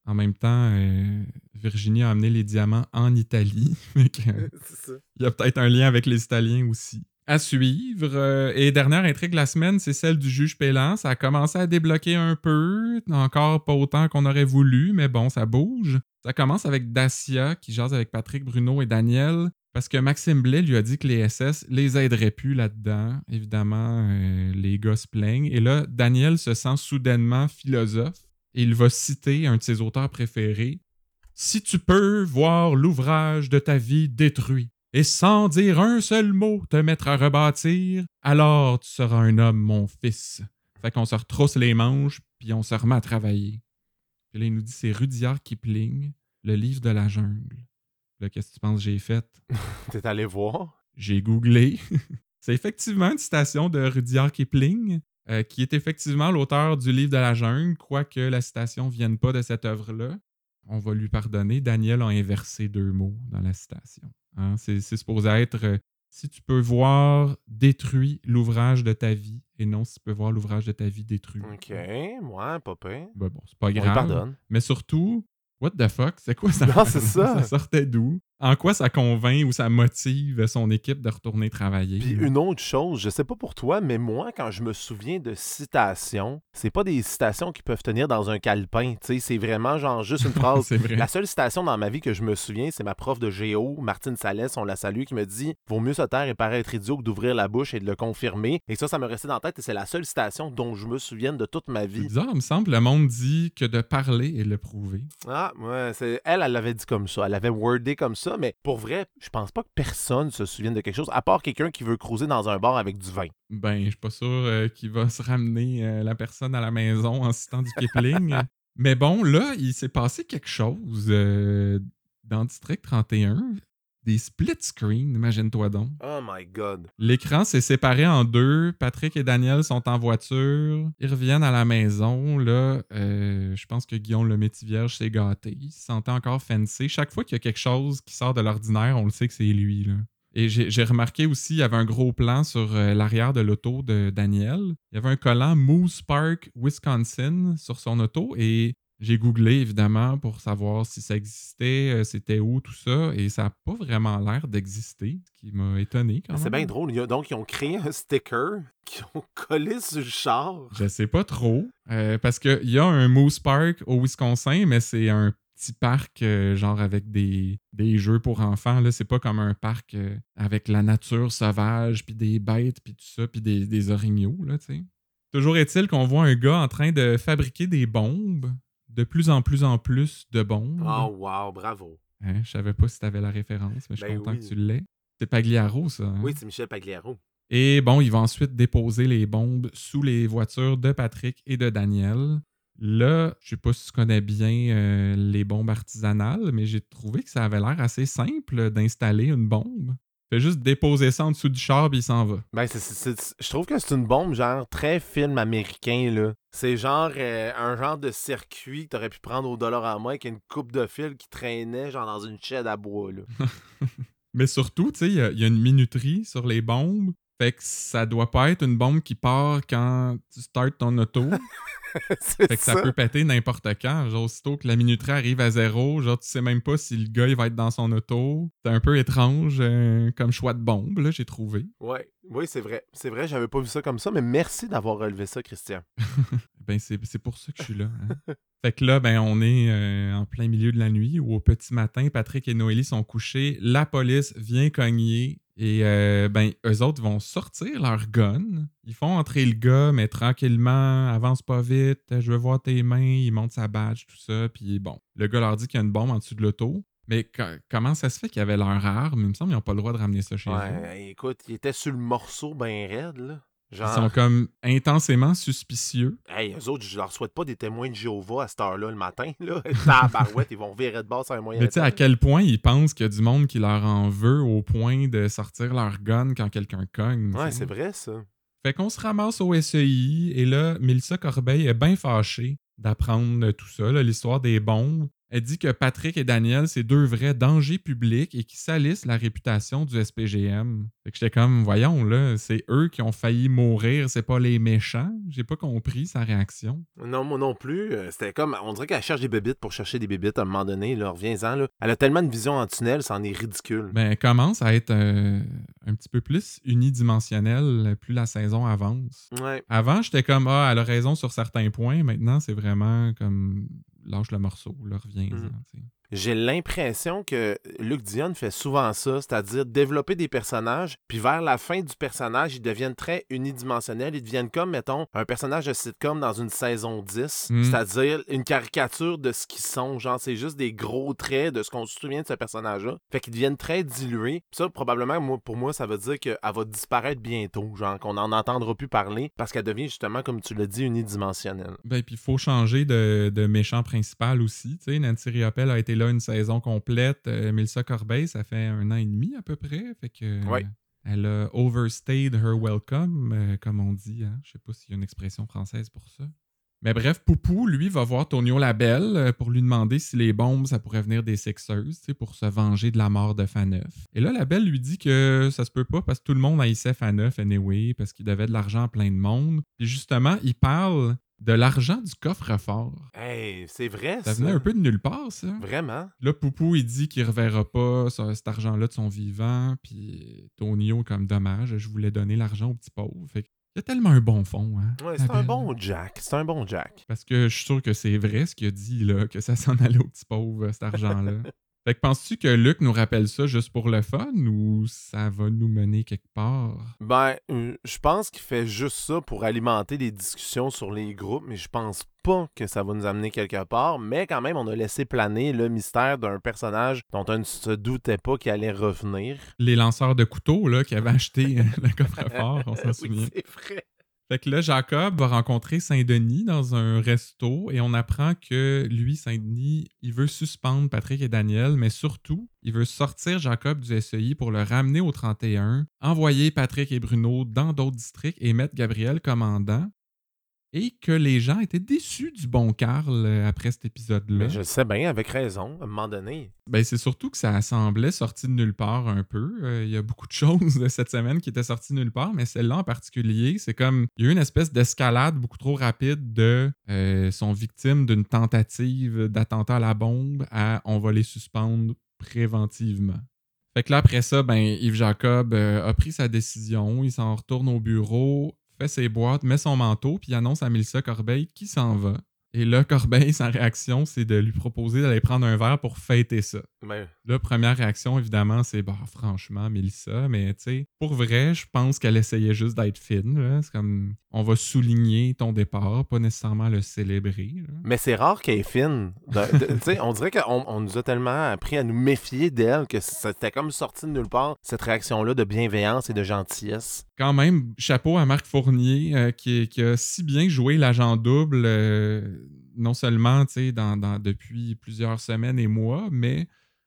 [SPEAKER 1] En même temps, euh, Virginie a amené les diamants en Italie. Euh. Il y a peut-être un lien avec les Italiens aussi. À suivre. euh, et dernière intrigue de la semaine, c'est celle du juge Pélan. Ça a commencé à débloquer un peu. Encore pas autant qu'on aurait voulu, mais bon, ça bouge. Ça commence avec Dacia qui jase avec Patrick, Bruno et Daniel. Parce que Maxime Blais lui a dit que les SS les aideraient plus là-dedans. Évidemment, euh, les gars se plaignent. Et là, Daniel se sent soudainement philosophe. Et il va citer un de ses auteurs préférés. Si tu peux voir l'ouvrage de ta vie détruit, et sans dire un seul mot te mettre à rebâtir, alors tu seras un homme, mon fils. Fait qu'on se retrousse les manches, puis on se remet à travailler. Puis là, il nous dit c'est Rudyard Kipling, le livre de la jungle. Là, qu'est-ce que tu penses que j'ai fait?
[SPEAKER 2] T'es allé voir?
[SPEAKER 1] J'ai googlé. c'est effectivement une citation de Rudyard Kipling, euh, qui est effectivement l'auteur du livre de la jungle, quoique la citation ne vienne pas de cette œuvre-là. On va lui pardonner. Daniel a inversé deux mots dans la citation. Hein, C'est supposé être euh, si tu peux voir détruit l'ouvrage de ta vie et non si tu peux voir l'ouvrage de ta vie détruit.
[SPEAKER 2] Ok, ouais, pas pire.
[SPEAKER 1] Ben bon, c'est pas
[SPEAKER 2] On
[SPEAKER 1] grave.
[SPEAKER 2] pardonne.
[SPEAKER 1] Mais surtout, what the fuck? C'est quoi ça?
[SPEAKER 2] Non, c'est ça.
[SPEAKER 1] ça sortait d'où? En quoi ça convainc ou ça motive son équipe de retourner travailler?
[SPEAKER 2] Puis une autre chose, je sais pas pour toi, mais moi, quand je me souviens de citations, c'est pas des citations qui peuvent tenir dans un calepin. Tu sais, c'est vraiment genre juste une phrase.
[SPEAKER 1] vrai.
[SPEAKER 2] La seule citation dans ma vie que je me souviens, c'est ma prof de géo, Martine Salès, on la salue, qui me dit Vaut mieux se taire et paraître idiot que d'ouvrir la bouche et de le confirmer. Et ça, ça me restait dans la tête et c'est la seule citation dont je me souviens de toute ma vie.
[SPEAKER 1] bizarre, il me semble, le monde dit que de parler et le prouver.
[SPEAKER 2] Ah, ouais, elle, elle l'avait dit comme ça. Elle avait wordé comme ça, mais pour vrai, je pense pas que personne se souvienne de quelque chose, à part quelqu'un qui veut cruiser dans un bar avec du vin.
[SPEAKER 1] Ben, je suis pas sûr euh, qu'il va se ramener euh, la personne à la maison en citant du Kipling. Mais bon, là, il s'est passé quelque chose euh, dans District 31. Des split screens, imagine-toi donc.
[SPEAKER 2] Oh my god.
[SPEAKER 1] L'écran s'est séparé en deux. Patrick et Daniel sont en voiture. Ils reviennent à la maison. Là, euh, je pense que Guillaume le métier vierge s'est gâté. Il se sentait encore fancy. Chaque fois qu'il y a quelque chose qui sort de l'ordinaire, on le sait que c'est lui. Là. Et j'ai j'ai remarqué aussi, il y avait un gros plan sur euh, l'arrière de l'auto de Daniel. Il y avait un collant Moose Park, Wisconsin sur son auto. Et j'ai googlé évidemment pour savoir si ça existait, euh, c'était où, tout ça. Et ça n'a pas vraiment l'air d'exister, ce qui m'a étonné quand
[SPEAKER 2] C'est bien drôle. Il y a- Donc, ils ont créé un sticker qu'ils ont collé sur le char.
[SPEAKER 1] Je sais pas trop. euh, parce qu'il y a un Moose Park au Wisconsin, mais c'est un petit parc euh, genre avec des, des jeux pour enfants. Là, c'est pas comme un parc euh, avec la nature sauvage, puis des bêtes, puis tout ça, puis des, des orignaux, là, tu sais. Toujours est-il qu'on voit un gars en train de fabriquer des bombes, de plus en plus en plus de bombes.
[SPEAKER 2] Oh, wow, bravo.
[SPEAKER 1] Hein, je savais pas si t'avais la référence, mais je suis
[SPEAKER 2] Ben
[SPEAKER 1] content
[SPEAKER 2] oui.
[SPEAKER 1] que tu l'aies. C'est Pagliaro, ça. hein?
[SPEAKER 2] Oui, c'est Michel Pagliaro.
[SPEAKER 1] Et bon, il va ensuite déposer les bombes sous les voitures de Patrick et de Daniel. Là, je sais pas si tu connais bien euh, les bombes artisanales, mais j'ai trouvé que ça avait l'air assez simple d'installer une bombe. Fait juste déposer ça en dessous du char puis il s'en va.
[SPEAKER 2] Ben, c'est- c'est- c'est- je trouve que c'est une bombe, genre, très film américain, là. C'est genre euh, un genre de circuit que t'aurais pu prendre au dollar à moins avec une coupe de fil qui traînait, genre, dans une chaîne à bois, là.
[SPEAKER 1] Mais surtout, tu sais, il y a- il y, a une minuterie sur les bombes. Fait que ça doit pas être une bombe qui part quand tu startes ton auto.
[SPEAKER 2] c'est
[SPEAKER 1] Fait que ça,
[SPEAKER 2] ça.
[SPEAKER 1] peut péter n'importe quand. Genre, aussitôt que la minuterie arrive à zéro, genre, tu sais même pas si le gars, il va être dans son auto. C'est un peu étrange euh, comme choix de bombe, là, j'ai trouvé.
[SPEAKER 2] Ouais, oui, c'est vrai. C'est vrai, j'avais pas vu ça comme ça, mais merci d'avoir relevé ça, Christian.
[SPEAKER 1] Ben, c'est c'est pour ça que je suis là. hein. fait que là, ben, on est euh, en plein milieu de la nuit ou au petit matin. Patrick et Noélie sont couchés. La police vient cogner. Et euh, ben, eux autres vont sortir leur gun. Ils font entrer le gars, mais tranquillement, avance pas vite, je veux voir tes mains. Il monte sa badge, tout ça. Puis bon, le gars leur dit qu'il y a une bombe en dessous de l'auto. Mais co- comment ça se fait qu'ils avaient leur arme? Il me semble qu'ils n'ont pas le droit de ramener ça chez eux.
[SPEAKER 2] Ouais, écoute, il était sur le morceau ben raide, là.
[SPEAKER 1] Ils sont comme intensément suspicieux.
[SPEAKER 2] hey, eux autres, je leur souhaite pas des témoins de Jéhovah à cette heure-là le matin, là. Tabarouette, ils vont virer de base sur un moyen
[SPEAKER 1] Mais tu sais, à quel point ils pensent qu'il y a du monde qui leur en veut au point de sortir leur gun quand quelqu'un cogne.
[SPEAKER 2] Ouais, c'est vrai, ça.
[SPEAKER 1] Fait qu'on se ramasse au SEI et là, Mélissa Corbeil est bien fâchée d'apprendre tout ça, l'histoire des bombes. Elle dit que Patrick et Daniel, c'est deux vrais dangers publics et qui salissent la réputation du SPGM. Fait que j'étais comme, voyons, là, c'est eux qui ont failli mourir, c'est pas les méchants. J'ai pas compris sa réaction.
[SPEAKER 2] Non, moi non plus. Euh, C'était comme, on dirait qu'elle cherche des bébites pour chercher des bébites à un moment donné. Là, reviens-en. Là. Elle a tellement de vision en tunnel, c'en est ridicule.
[SPEAKER 1] Ben, elle commence à être euh, un petit peu plus unidimensionnelle plus la saison avance.
[SPEAKER 2] Ouais.
[SPEAKER 1] Avant, j'étais comme, ah, elle a raison sur certains points. Maintenant, c'est vraiment comme, lâche le morceau, là, reviens-en.
[SPEAKER 2] Mhm. J'ai l'impression que Luc Dion fait souvent ça, c'est-à-dire développer des personnages, puis vers la fin du personnage, ils deviennent très unidimensionnels. Ils deviennent comme, mettons, un personnage de sitcom dans une saison 10,
[SPEAKER 1] Mm.
[SPEAKER 2] c'est-à-dire une caricature de ce qu'ils sont. Genre, c'est juste des gros traits de ce qu'on se souvient de ce personnage-là. Fait qu'ils deviennent très dilués. Puis ça, probablement, moi, pour moi, ça veut dire qu'elle va disparaître bientôt, genre qu'on n'en entendra plus parler, parce qu'elle devient justement, comme tu l'as dit, unidimensionnelle.
[SPEAKER 1] Ben, puis il faut changer de, de méchant principal aussi. Tu sais, Nancy Riopelle a été là une saison complète. Euh, Melissa Corbeil, ça fait un an et demi à peu près. Fait que.
[SPEAKER 2] Ouais.
[SPEAKER 1] Elle a overstayed her welcome, euh, comme on dit. Hein? Je sais pas s'il y a une expression française pour ça. Mais bref, Poupou, lui, va voir Tonio Labelle euh, pour lui demander si les bombes, ça pourrait venir des sexeuses, pour se venger de la mort de Faneuf. Et là, Labelle lui dit que ça se peut pas parce que tout le monde haïssait Faneuf anyway, parce qu'il devait de l'argent à plein de monde. Puis justement, il parle de l'argent du coffre-fort.
[SPEAKER 2] Hey, c'est vrai,
[SPEAKER 1] Ça
[SPEAKER 2] ça.
[SPEAKER 1] venait un peu de nulle part, ça.
[SPEAKER 2] Vraiment?
[SPEAKER 1] Là, Poupou, il dit qu'il reverra pas ça- cet argent-là de son vivant. Puis Tonio, comme dommage, je voulais donner l'argent aux petits pauvres. Fait qu'il y a tellement un bon fond, hein.
[SPEAKER 2] Ouais, c'est un bon Jack. C'est un bon Jack.
[SPEAKER 1] Parce que je suis sûr que c'est vrai ce qu'il a dit, là, que ça s'en allait aux petits pauvres, cet argent-là. fait que penses-tu que Luc nous rappelle ça juste pour le fun ou ça va nous mener quelque part?
[SPEAKER 2] Ben, euh, je pense qu'il fait juste ça pour alimenter les discussions sur les groupes, mais je pense pas que ça va nous amener quelque part. Mais quand même, on a laissé planer le mystère d'un personnage dont on ne se doutait pas qu'il allait revenir.
[SPEAKER 1] Les lanceurs de couteaux, là, qui avaient acheté le coffre-fort, on s'en
[SPEAKER 2] Oui,
[SPEAKER 1] souvient.
[SPEAKER 2] c'est vrai.
[SPEAKER 1] Fait que là, Jacob va rencontrer Saint-Denis dans un resto et on apprend que lui, Saint-Denis, il veut suspendre Patrick et Daniel, mais surtout, il veut sortir Jacob du SEI pour le ramener au 31, envoyer Patrick et Bruno dans d'autres districts et mettre Gabriel commandant. Et que les gens étaient déçus du bon Carl euh, après cet épisode-là.
[SPEAKER 2] Mais je le sais bien, avec raison, à un moment donné.
[SPEAKER 1] Ben, c'est surtout que ça semblait sorti de nulle part un peu. Euh, Il y a beaucoup de choses de cette semaine qui étaient sorties de nulle part, mais celle-là en particulier, c'est comme il y a eu une espèce d'escalade beaucoup trop rapide de euh, sont victimes d'une tentative d'attentat à la bombe à on va les suspendre préventivement. Fait que là, après ça, ben, Yves Jacob euh, a pris sa décision, il s'en retourne au bureau, fait ses boîtes, met son manteau, puis annonce à Mélissa Corbeil qui s'en va. Et là, Corbeil, sa réaction, c'est de lui proposer d'aller prendre un verre pour fêter ça.
[SPEAKER 2] Mais
[SPEAKER 1] Là, première réaction, évidemment, c'est bah, franchement, Mélissa, mais tu sais, pour vrai, je pense qu'elle essayait juste d'être fine. C'est comme, on va souligner ton départ, pas nécessairement le célébrer. là.
[SPEAKER 2] Mais c'est rare qu'elle est fine. De- de- tu sais, on dirait qu'on on nous a tellement appris à nous méfier d'elle que c'était comme sorti de nulle part, cette réaction-là de bienveillance et de gentillesse.
[SPEAKER 1] Quand même, chapeau à Marc Fournier, euh, qui, qui a si bien joué l'agent double, euh, non seulement tu sais, dans, dans- depuis plusieurs semaines et mois, mais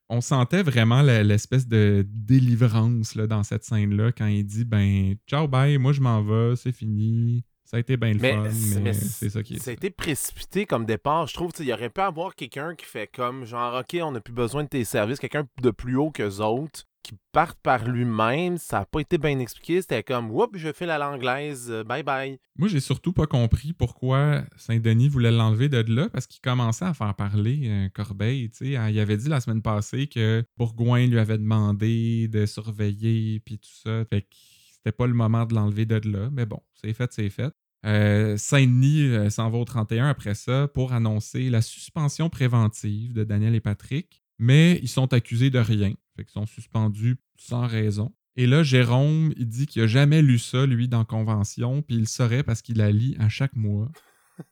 [SPEAKER 1] on sentait vraiment l'espèce de délivrance là, dans cette scène-là quand il dit ben ciao bye, moi je m'en vais, c'est fini. Ça a été bien le
[SPEAKER 2] Mais,
[SPEAKER 1] fun,
[SPEAKER 2] c'est-
[SPEAKER 1] mais,
[SPEAKER 2] mais
[SPEAKER 1] c'est ça qui est.
[SPEAKER 2] Ça a été précipité comme départ. Je trouve qu'il aurait pu avoir quelqu'un qui fait comme genre, OK, on n'a plus besoin de tes services, quelqu'un de plus haut qu'eux autres, qui parte par lui-même. Ça n'a pas été bien expliqué. C'était comme, oups, je fais la l'anglaise, euh, bye bye.
[SPEAKER 1] Moi, j'ai surtout pas compris pourquoi Saint-Denis voulait l'enlever de là parce qu'il commençait à faire parler euh, Corbeil. hein. Il avait dit la semaine passée que Bourgoin lui avait demandé de surveiller puis tout ça. Fait que c'était pas le moment de l'enlever de là. Mais bon, c'est fait, c'est fait. Euh, Saint-Denis s'en va au 31 après ça pour annoncer la suspension préventive de Daniel et Patrick. Mais ils sont accusés de rien. Fait qu'ils sont suspendus sans raison. Et là, Jérôme, il dit qu'il a jamais lu ça, lui, dans Convention, puis il le saurait parce qu'il la lit à chaque mois.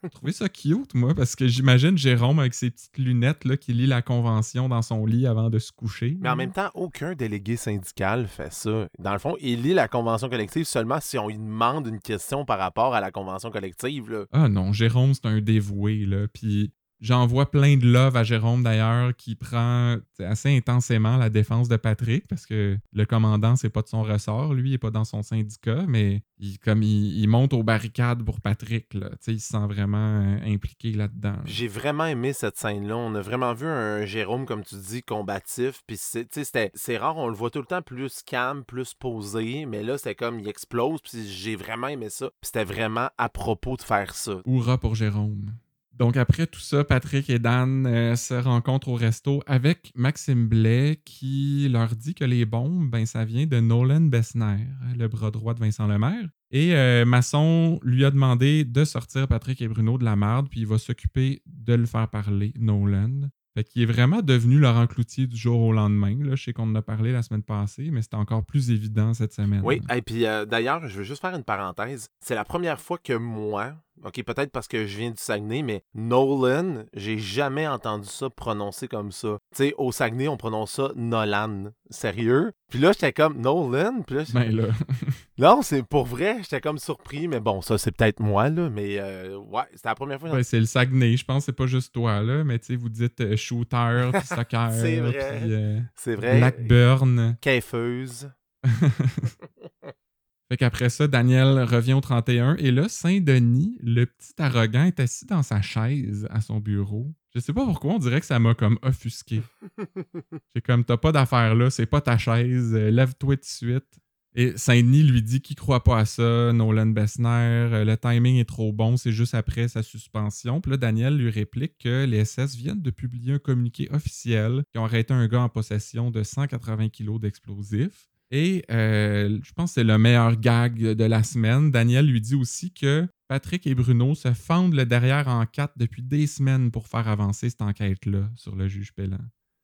[SPEAKER 1] J'ai trouvé ça cute, moi, parce que j'imagine Jérôme avec ses petites lunettes là, qui lit la Convention dans son lit avant de se coucher.
[SPEAKER 2] Mais en même temps, aucun délégué syndical fait ça. Dans le fond, il lit la convention collective seulement si on lui demande une question par rapport à la convention collective. Là.
[SPEAKER 1] Ah non, Jérôme, c'est un dévoué, là. Puis J'envoie plein de love à Jérôme d'ailleurs, qui prend assez intensément la défense de Patrick, parce que le commandant, c'est pas de son ressort. Lui, il est pas dans son syndicat, mais il, comme il, monte aux barricades pour Patrick. Là. Il se sent vraiment euh, impliqué là-dedans.
[SPEAKER 2] J'ai vraiment aimé cette scène-là. On a vraiment vu un Jérôme, comme tu dis, combatif. Puis c'est rare, on le voit tout le temps plus calme, plus posé, mais là, c'était comme il explose. Puis j'ai vraiment aimé ça. Puis c'était vraiment à propos de faire ça.
[SPEAKER 1] Hourra pour Jérôme. Donc après tout ça, Patrick et Dan euh, se rencontrent au resto avec Maxime Blais qui leur dit que les bombes, ben, ça vient de Nolan Bessner, le bras droit de Vincent Lemaire. Et euh, Masson lui a demandé de sortir Patrick et Bruno de la marde, puis il va s'occuper de le faire parler, Nolan. Fait qu'il est vraiment devenu Laurent Cloutier du jour au lendemain. Là. Je sais qu'on en a parlé la semaine passée, mais c'était encore plus évident cette semaine.
[SPEAKER 2] Oui, et puis euh, d'ailleurs, je veux juste faire une parenthèse. C'est la première fois que moi, OK, peut-être parce que je viens du Saguenay, mais Nolan, j'ai jamais entendu ça prononcé comme ça. Tu sais, au Saguenay, on prononce ça Nolan. Sérieux? Puis là, j'étais comme Nolan. Puis là,
[SPEAKER 1] ben là.
[SPEAKER 2] non, c'est pour vrai. J'étais comme surpris, mais bon, ça, c'est peut-être moi, là. Mais euh, ouais, c'était la première fois.
[SPEAKER 1] C'est le Saguenay, je pense. C'est pas juste toi, là. Mais tu sais, vous dites euh, shooter, puis soccer.
[SPEAKER 2] c'est vrai. Euh, c'est vrai.
[SPEAKER 1] Blackburn.
[SPEAKER 2] Caifeuse.
[SPEAKER 1] Fait qu'après ça, Daniel revient au 31 et là, Saint-Denis, le petit arrogant, est assis dans sa chaise à son bureau. Je sais pas pourquoi, on dirait que ça m'a comme offusqué. J'ai comme, t'as pas d'affaires là, c'est pas ta chaise, euh, lève-toi tout de suite. Et Saint-Denis lui dit qu'il croit pas à ça, Nolan Bessner, euh, le timing est trop bon, c'est juste après sa suspension. Puis là, Daniel lui réplique que les SS viennent de publier un communiqué officiel qui ont arrêté un gars en possession de 180 kilos d'explosifs. Et euh, je pense que c'est le meilleur gag de la semaine. Daniel lui dit aussi que Patrick et Bruno se fendent le derrière en quatre depuis des semaines pour faire avancer cette enquête-là sur le juge Pellan.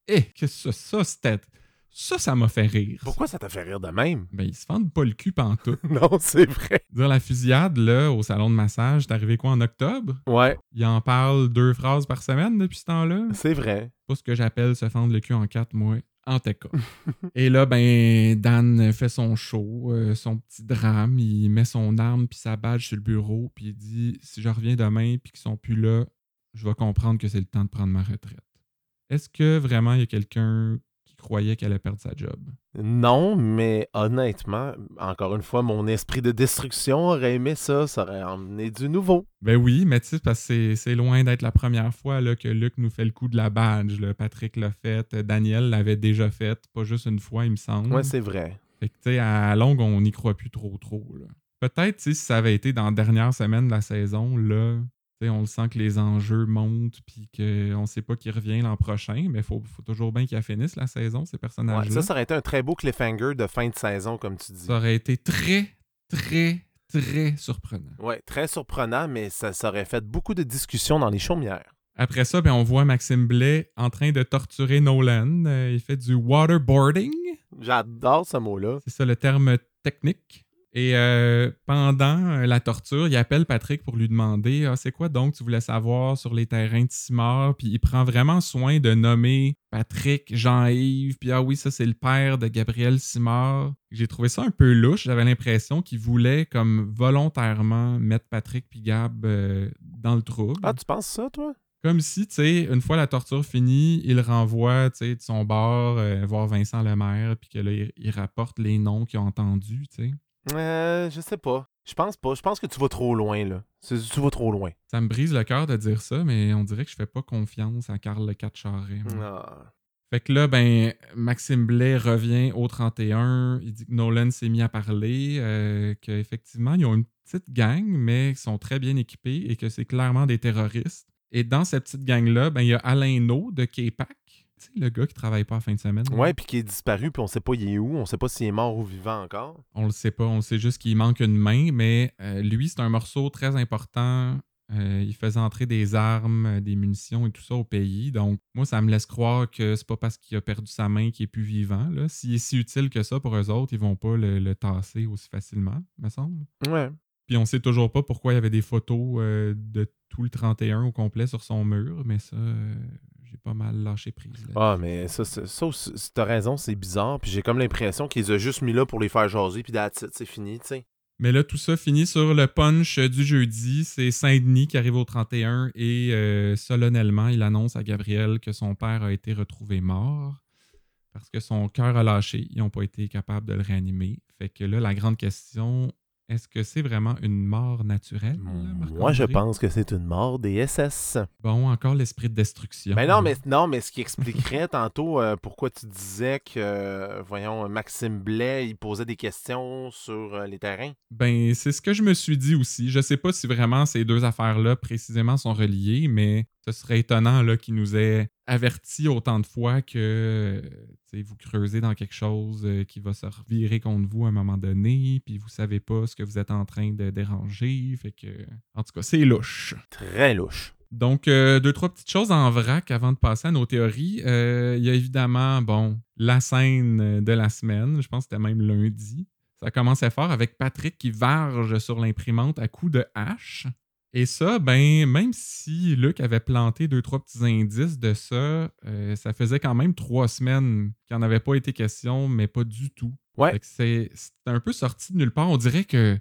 [SPEAKER 1] Eh, que ça, ça, c'était. Ça, ça m'a fait rire.
[SPEAKER 2] Pourquoi ça t'a fait rire de même?
[SPEAKER 1] Ben, ils se fendent pas le cul pantoute.
[SPEAKER 2] non, c'est vrai.
[SPEAKER 1] Dire la fusillade, là, au salon de massage, t'es arrivé quoi en octobre?
[SPEAKER 2] Ouais.
[SPEAKER 1] Il en parle deux phrases par semaine depuis ce temps-là?
[SPEAKER 2] C'est vrai.
[SPEAKER 1] Pas ce que j'appelle se fendre le cul en quatre, moi. En tout. Et là, ben, Dan fait son show, euh, son petit drame. Il met son arme puis sa badge sur le bureau, puis il dit Si je reviens demain puis qu'ils sont plus là, je vais comprendre que c'est le temps de prendre ma retraite. Est-ce que vraiment il y a quelqu'un croyait qu'elle allait perdre sa job.
[SPEAKER 2] Non, mais honnêtement, encore une fois, mon esprit de destruction aurait aimé ça, ça aurait emmené du nouveau.
[SPEAKER 1] Ben oui, mais tu sais, parce que c'est loin d'être la première fois là, que Luc nous fait le coup de la badge. Patrick l'a fait, Daniel l'avait déjà fait, pas juste une fois, il me semble.
[SPEAKER 2] Ouais, c'est vrai.
[SPEAKER 1] Fait que tu sais, à longue, on n'y croit plus trop trop. Peut-être si ça avait été dans la dernière semaine de la saison, là, on le sent que les enjeux montent puis qu'on ne sait pas qui revient l'an prochain, mais il faut, toujours bien qu'ils finissent la saison, ces personnages-là.
[SPEAKER 2] ça, ça aurait été un très beau cliffhanger de fin de saison, comme tu dis.
[SPEAKER 1] Ça aurait été très, très, très surprenant.
[SPEAKER 2] Oui, très surprenant, mais ça, aurait fait beaucoup de discussions dans les chaumières.
[SPEAKER 1] Après ça, ben, on voit Maxime Blais en train de torturer Nolan. Euh, il fait du waterboarding.
[SPEAKER 2] J'adore ce mot-là.
[SPEAKER 1] C'est ça le terme technique. Et euh, pendant euh, la torture, il appelle Patrick pour lui demander ah, c'est quoi donc tu voulais savoir sur les terrains de Simard Puis il prend vraiment soin de nommer Patrick, Jean-Yves, puis ah oui, ça c'est le père de Gabriel Simard. J'ai trouvé ça un peu louche. J'avais l'impression qu'il voulait comme volontairement mettre Patrick puis Gab euh, dans le trouble.
[SPEAKER 2] Ah, tu penses ça, toi?
[SPEAKER 1] Comme si, tu sais, une fois la torture finie, il renvoie, tu sais, de son bord voir Vincent Lemaire, puis que là, il, rapporte les noms qu'il a entendus, tu sais.
[SPEAKER 2] Euh, je sais pas. Je pense pas. Je pense que tu vas trop loin, là. Tu vas trop loin.
[SPEAKER 1] Ça me brise le cœur de dire ça, mais on dirait que je fais pas confiance à Carl Le Charret.
[SPEAKER 2] Ah.
[SPEAKER 1] Fait que là, ben, Maxime Blais revient au 31. Il dit que Nolan s'est mis à parler, euh, qu'effectivement, ils ont une petite gang, mais ils sont très bien équipés et que c'est clairement des terroristes. Et dans cette petite gang-là, ben, il y a Alain No de K-Pac, le gars qui travaille pas en fin de semaine.
[SPEAKER 2] Ouais, puis qui est disparu, puis on sait pas il est où, on sait pas s'il est mort ou vivant encore.
[SPEAKER 1] On le sait pas, on sait juste qu'il manque une main, mais euh, lui, c'est un morceau très important. Euh, il faisait entrer des armes, euh, des munitions et tout ça au pays. Donc, moi, ça me laisse croire que c'est pas parce qu'il a perdu sa main qu'il est plus vivant. S'il est si utile que ça pour eux autres, ils vont pas le, le tasser aussi facilement, me semble.
[SPEAKER 2] Ouais.
[SPEAKER 1] Puis on sait toujours pas pourquoi il y avait des photos de tout le 31 au complet sur son mur, mais ça, pas mal lâché prise.
[SPEAKER 2] Ah, mais ça, ça, t'as raison, c'est bizarre. Puis j'ai comme l'impression qu'ils ont juste mis là pour les faire jaser, puis c'est fini, tu sais.
[SPEAKER 1] Mais là, tout ça finit sur le punch du jeudi. C'est Saint-Denis qui arrive au 31 et euh, solennellement, il annonce à Gabriel que son père a été retrouvé mort parce que son cœur a lâché. Ils n'ont pas été capables de le réanimer. Fait que là, la grande question, est-ce que c'est vraiment une mort naturelle?
[SPEAKER 2] Moi, je pense que c'est une mort des SS.
[SPEAKER 1] Bon, encore l'esprit de destruction.
[SPEAKER 2] Mais non, mais non, mais ce qui expliquerait tantôt euh, pourquoi tu disais que, euh, voyons, Maxime Blais, il posait des questions sur euh, les terrains.
[SPEAKER 1] Ben, c'est ce que je me suis dit aussi. Je sais pas si vraiment ces deux affaires-là précisément sont reliées, mais ce serait étonnant là, qu'il nous ait averti autant de fois que vous creusez dans quelque chose euh, qui va se revirer contre vous à un moment donné, puis vous savez pas ce que vous êtes en train de déranger. Fait que, en tout cas, c'est louche.
[SPEAKER 2] Très louche.
[SPEAKER 1] Donc, euh, deux, trois petites choses en vrac avant de passer à nos théories. Euh, il y a évidemment, bon, la scène de la semaine. Je pense que c'était même lundi. Ça commençait fort avec Patrick qui varge sur l'imprimante à coups de hache. Et ça, ben, même si Luc avait planté deux, trois petits indices de ça, euh, ça faisait quand même trois semaines qu'il n'en avait pas été question, mais pas du tout.
[SPEAKER 2] Ouais.
[SPEAKER 1] C'est un peu sorti de nulle part. On dirait que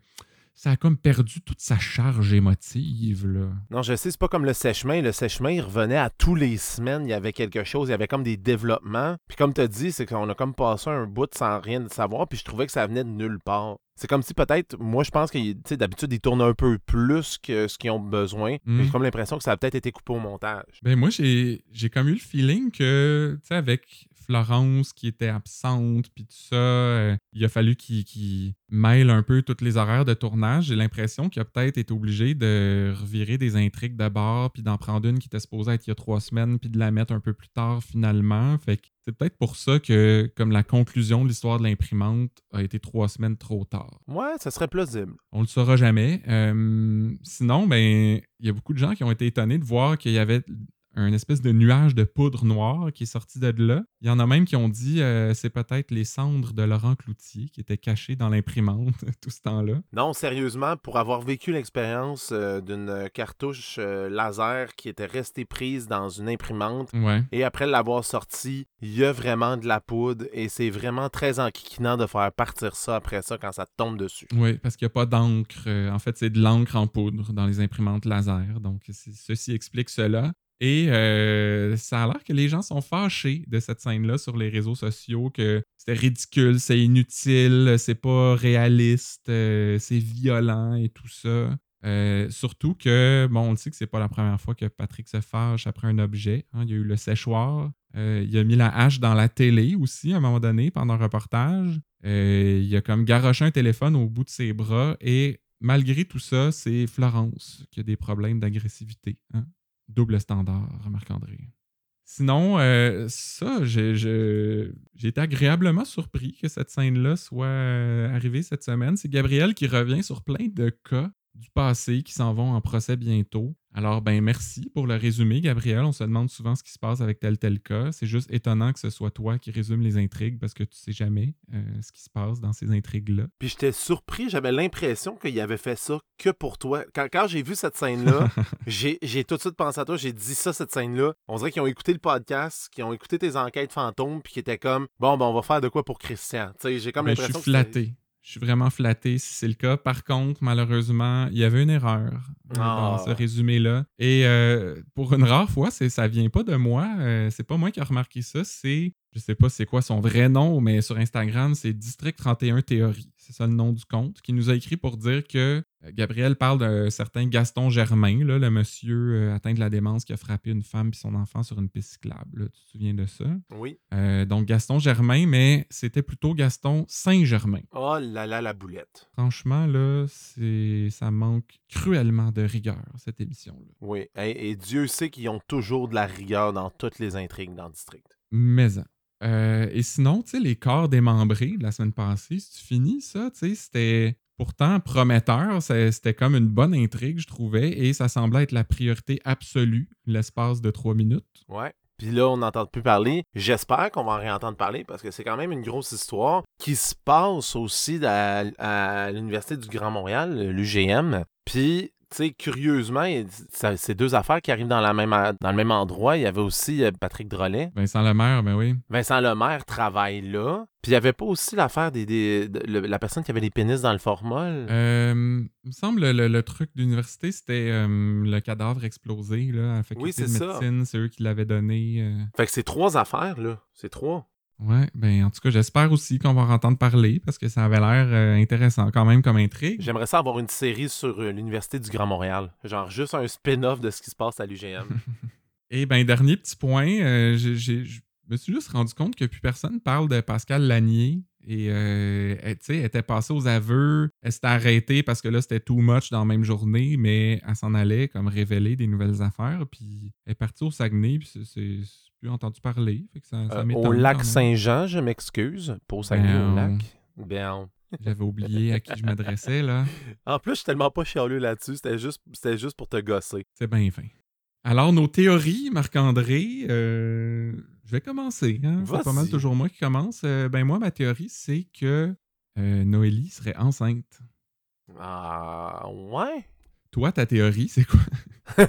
[SPEAKER 1] ça a comme perdu toute sa charge émotive. Là.
[SPEAKER 2] Non, je sais, c'est pas comme le sèche-main. Le sèche-main, il revenait à tous les semaines. Il y avait quelque chose, il y avait comme des développements. Puis comme tu as dit, c'est qu'on a comme passé un bout sans rien savoir. Puis je trouvais que ça venait de nulle part. C'est comme si peut-être, moi je pense que d'habitude ils tournent un peu plus que ce qu'ils ont besoin. J'ai hmm. comme l'impression que ça a peut-être été coupé au montage.
[SPEAKER 1] Ben moi j'ai comme eu le feeling que, tu sais, avec Florence qui était absente, puis tout ça. Euh, il a fallu qu'il mêle un peu tous les horaires de tournage. J'ai l'impression qu'il a peut-être été obligé de revirer des intrigues d'abord, puis d'en prendre une qui était supposée être il y a trois semaines, puis de la mettre un peu plus tard finalement. Fait que c'est peut-être pour ça que, comme la conclusion de l'histoire de l'imprimante a été trois semaines trop tard.
[SPEAKER 2] Ouais, ça serait plausible.
[SPEAKER 1] On le saura jamais. Euh, sinon, ben, il y a beaucoup de gens qui ont été étonnés de voir qu'il y avait un espèce de nuage de poudre noire qui est sorti de là. Il y en a même qui ont dit euh, c'est peut-être les cendres de Laurent Cloutier qui étaient cachées dans l'imprimante tout ce temps-là.
[SPEAKER 2] Non, sérieusement, pour avoir vécu l'expérience euh, d'une cartouche euh, laser qui était restée prise dans une imprimante et après l'avoir sortie, il y a vraiment de la poudre et c'est vraiment très enquiquinant de faire partir ça après ça quand ça tombe dessus.
[SPEAKER 1] Oui, parce qu'il n'y a pas d'encre. en fait, c'est de l'encre en poudre dans les imprimantes laser. Donc, ceci explique cela. Et euh, ça a l'air que les gens sont fâchés de cette scène-là sur les réseaux sociaux, que c'était ridicule, c'est inutile, c'est pas réaliste, euh, c'est violent et tout ça. Euh, surtout que, bon, on le sait que c'est pas la première fois que Patrick se fâche après un objet. Hein. Il y a eu le séchoir. il a mis la hache dans la télé aussi à un moment donné pendant un reportage. il a comme garoché un téléphone au bout de ses bras et malgré tout ça, c'est Florence qui a des problèmes d'agressivité. Hein double standard, Marc-André. Sinon, euh, ça, j'ai été agréablement surpris que cette scène-là soit euh, arrivée cette semaine. C'est Gabriel qui revient sur plein de cas du passé qui s'en vont en procès bientôt. Alors, ben merci pour le résumé, Gabriel. On se demande souvent ce qui se passe avec tel tel cas. C'est juste étonnant que ce soit toi qui résume les intrigues parce que tu sais jamais euh, ce qui se passe dans ces intrigues-là.
[SPEAKER 2] Puis j'étais surpris, j'avais l'impression qu'il avait fait ça que pour toi. Quand, j'ai vu cette scène-là, j'ai tout de suite pensé à toi, j'ai dit ça, cette scène-là. On dirait qu'ils ont écouté le podcast, qu'ils ont écouté tes enquêtes fantômes, puis qu'ils étaient comme, bon, ben on va faire de quoi pour Christian. Tu sais, j'ai comme ben, l'impression.
[SPEAKER 1] Je suis flatté. Je suis vraiment flatté si c'est le cas. Par contre, malheureusement, il y avait une erreur dans ce ah. résumé-là. Et euh, pour une rare fois, ça vient pas de moi. Euh, c'est pas moi qui a remarqué ça. C'est, je sais pas c'est quoi son vrai nom, mais sur Instagram, c'est District 31 Théorie c'est ça le nom du compte, qui nous a écrit pour dire que euh, Gabriel parle d'un certain Gaston Germain, là, le monsieur euh, atteint de la démence qui a frappé une femme et son enfant sur une piste cyclable. Tu te souviens de ça?
[SPEAKER 2] Oui.
[SPEAKER 1] Euh, donc Gaston Germain, mais c'était plutôt Gaston Saint-Germain.
[SPEAKER 2] Oh là là, la boulette.
[SPEAKER 1] Franchement, là, c'est ça manque cruellement de rigueur, cette émission-là.
[SPEAKER 2] Oui, et, Dieu sait qu'ils ont toujours de la rigueur dans toutes les intrigues dans le district.
[SPEAKER 1] Mais euh, et sinon, tu sais, les corps démembrés de la semaine passée, si tu finis ça, tu sais, c'était pourtant prometteur. C'était comme une bonne intrigue, je trouvais, et ça semblait être la priorité absolue, l'espace de trois minutes.
[SPEAKER 2] Ouais. Puis là, on n'entend plus parler. J'espère qu'on va en réentendre parler parce que c'est quand même une grosse histoire qui se passe aussi à, à l'Université du Grand Montréal, l'UGM. Puis sais, curieusement, c'est deux affaires qui arrivent dans, la même, dans le même endroit. Il y avait aussi euh, Patrick Drolet.
[SPEAKER 1] Vincent Lemaire, ben oui.
[SPEAKER 2] Vincent Lemaire travaille là. Puis il n'y avait pas aussi l'affaire des, des- de- le- la personne qui avait les pénis dans le formol?
[SPEAKER 1] Euh, il me semble le, le truc d'université, c'était euh, le cadavre explosé là, à la faculté
[SPEAKER 2] Oui, c'est
[SPEAKER 1] de
[SPEAKER 2] ça.
[SPEAKER 1] médecine. C'est eux qui l'avaient donné. euh.
[SPEAKER 2] Fait que c'est trois affaires, là. C'est trois.
[SPEAKER 1] Ouais, ben en tout cas, j'espère aussi qu'on va en entendre parler parce que ça avait l'air euh, intéressant quand même comme intrigue.
[SPEAKER 2] J'aimerais ça avoir une série sur euh, l'Université du Grand Montréal. Genre juste un spin-off de ce qui se passe à l'UGM.
[SPEAKER 1] Et ben dernier petit point, euh, je me suis juste rendu compte que plus personne parle de Pascal Lanier. Et elle, tu sais, elle était passée aux aveux, elle s'était arrêtée parce que là, c'était too much dans la même journée, mais elle s'en allait comme révéler des nouvelles affaires. Puis elle est partie au Saguenay, puis c'est plus entendu parler. Fait que ça, ça
[SPEAKER 2] Euh, au lac. Saint-Jean, je m'excuse. Pour Saguenay au lac. Ben,
[SPEAKER 1] J'avais oublié à qui je m'adressais, là.
[SPEAKER 2] En plus, je suis tellement pas chialeux là-dessus. C'était juste, c'était juste pour te gosser.
[SPEAKER 1] C'est bien fin. Alors, nos théories, Marc-André, euh, je vais commencer. Hein? C'est pas mal toujours moi qui commence. Euh, ben moi, ma théorie, c'est que euh, Noélie serait enceinte.
[SPEAKER 2] Ah, ouais?
[SPEAKER 1] Toi, ta théorie, c'est quoi?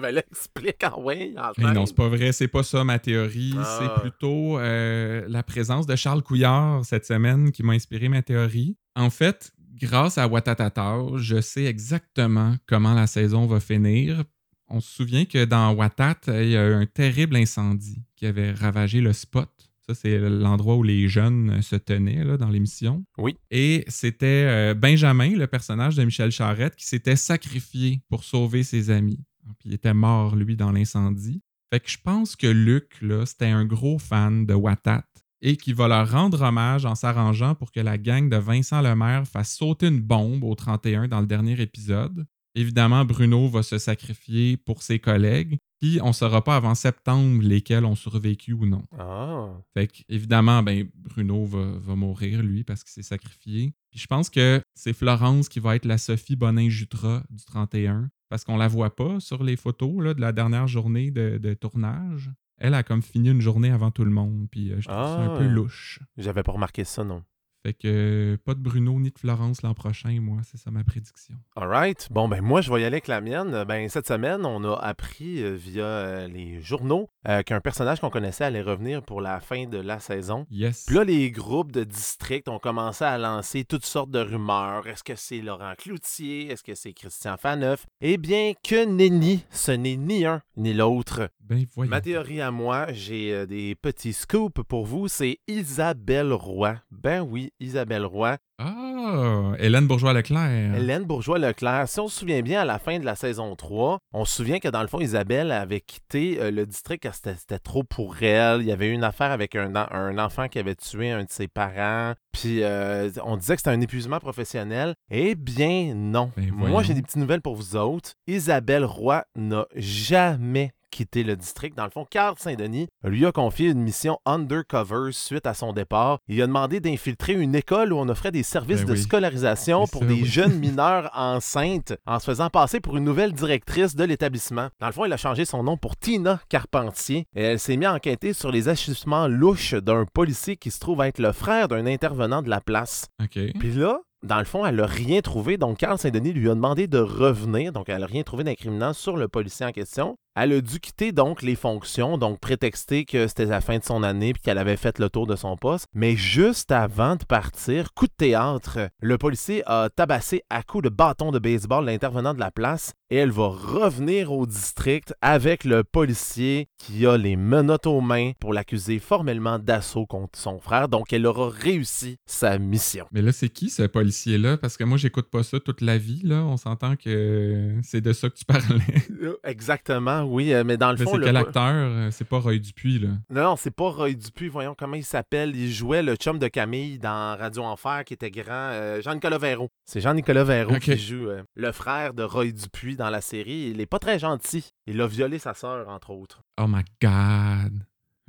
[SPEAKER 2] ben là, explique, ah ouais.
[SPEAKER 1] Mais non, c'est pas vrai, c'est pas ça ma théorie.
[SPEAKER 2] Ah.
[SPEAKER 1] C'est plutôt euh, la présence de Charles Couillard cette semaine qui m'a inspiré ma théorie. En fait, grâce à Watatata, je sais exactement comment la saison va finir. On se souvient que dans Watat, il y a eu un terrible incendie qui avait ravagé le spot. Ça, c'est l'endroit où les jeunes se tenaient là, dans l'émission.
[SPEAKER 2] Oui.
[SPEAKER 1] Et c'était euh, Benjamin, le personnage de Michel Charette, qui s'était sacrifié pour sauver ses amis. Puis il était mort, lui, dans l'incendie. Fait que je pense que Luc, là, c'était un gros fan de Watat et qui va leur rendre hommage en s'arrangeant pour que la gang de Vincent Lemaire fasse sauter une bombe au 31 dans le dernier épisode. Évidemment, Bruno va se sacrifier pour ses collègues, puis on ne saura pas avant septembre lesquels ont survécu ou non.
[SPEAKER 2] Ah.
[SPEAKER 1] Fait que, évidemment, ben, Bruno va, va mourir, lui, parce qu'il s'est sacrifié. Puis je pense que c'est Florence qui va être la Sophie Bonin-Jutras du 31, parce qu'on la voit pas sur les photos là, de la dernière journée de, de tournage. Elle a comme fini une journée avant tout le monde, puis euh, je trouve ça un
[SPEAKER 2] Ah.
[SPEAKER 1] peu louche.
[SPEAKER 2] J'avais pas remarqué ça, non.
[SPEAKER 1] Fait que euh, pas de Bruno ni de Florence l'an prochain, moi, c'est ça ma prédiction.
[SPEAKER 2] Alright. Bon, ben moi, je vais y aller avec la mienne. Ben, cette semaine, on a appris euh, via euh, les journaux euh, qu'un personnage qu'on connaissait allait revenir pour la fin de la saison.
[SPEAKER 1] Yes.
[SPEAKER 2] Puis là, les groupes de districts ont commencé à lancer toutes sortes de rumeurs. Est-ce que c'est Laurent Cloutier? Est-ce que c'est Christian Faneuf? Eh bien, que nenni, ce n'est ni un ni l'autre.
[SPEAKER 1] ben voyons.
[SPEAKER 2] Ma théorie à moi, j'ai des petits scoops pour vous. C'est Isabelle Roy. Ben oui, Isabelle Roy.
[SPEAKER 1] Ah, Hélène Bourgeois-Leclerc.
[SPEAKER 2] Hélène Bourgeois-Leclerc, si on se souvient bien, à la fin de la saison 3, on se souvient que dans le fond, Isabelle avait quitté euh, le district car c'était c'était trop pour elle. Il y avait eu une affaire avec un, en- un enfant qui avait tué un de ses parents. Puis euh, on disait que c'était un épuisement professionnel. Eh bien, non.
[SPEAKER 1] Ben
[SPEAKER 2] Moi, j'ai des petites nouvelles pour vous autres. Isabelle Roy n'a jamais quitté le district. Dans le fond, Carl Saint-Denis lui a confié une mission undercover suite à son départ. Il a demandé d'infiltrer une école où on offrait des services
[SPEAKER 1] Ben
[SPEAKER 2] de
[SPEAKER 1] oui.
[SPEAKER 2] scolarisation pour
[SPEAKER 1] ça,
[SPEAKER 2] des
[SPEAKER 1] oui.
[SPEAKER 2] jeunes mineurs enceintes en se faisant passer pour une nouvelle directrice de l'établissement. Dans le fond, il a changé son nom pour Tina Carpentier et elle s'est mise à enquêter sur les agissements louches d'un policier qui se trouve être le frère d'un intervenant de la place.
[SPEAKER 1] OK.
[SPEAKER 2] Puis là, dans le fond, elle n'a rien trouvé. Donc, Carl Saint-Denis lui a demandé de revenir. Donc, elle n'a rien trouvé d'incriminant sur le policier en question. Elle a dû quitter donc les fonctions, donc prétexter que c'était la fin de son année puis qu'elle avait fait le tour de son poste. Mais juste avant de partir, coup de théâtre, le policier a tabassé à coups de bâton de baseball l'intervenant de la place et elle va revenir au district avec le policier qui a les menottes aux mains pour l'accuser formellement d'assaut contre son frère. Donc, elle aura réussi sa mission.
[SPEAKER 1] Mais là, c'est qui ce policier-là? Parce que moi, j'écoute pas ça toute la vie, là. On s'entend que c'est de ça que tu parlais.
[SPEAKER 2] Exactement, oui, euh, mais dans le
[SPEAKER 1] Mais
[SPEAKER 2] fond,
[SPEAKER 1] c'est
[SPEAKER 2] le-
[SPEAKER 1] quel acteur? Euh, C'est pas Roy Dupuis, là.
[SPEAKER 2] non, non, c'est pas Roy Dupuis, voyons comment il s'appelle. Il jouait le chum de Camille dans Radio Enfer qui était grand, euh, Jean-Nicolas Véraud. C'est Jean-Nicolas Véraud
[SPEAKER 1] Ok.
[SPEAKER 2] qui joue euh, le frère de Roy Dupuis dans la série. Il est pas très gentil. Il a violé sa sœur, entre autres.
[SPEAKER 1] Oh my God!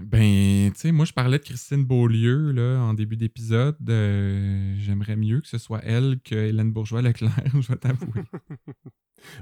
[SPEAKER 1] Ben, tu sais, moi, je parlais de Christine Beaulieu, là, en début d'épisode. Euh, J'aimerais mieux que ce soit elle que Hélène Bourgeois-Leclerc, je vais t'avouer.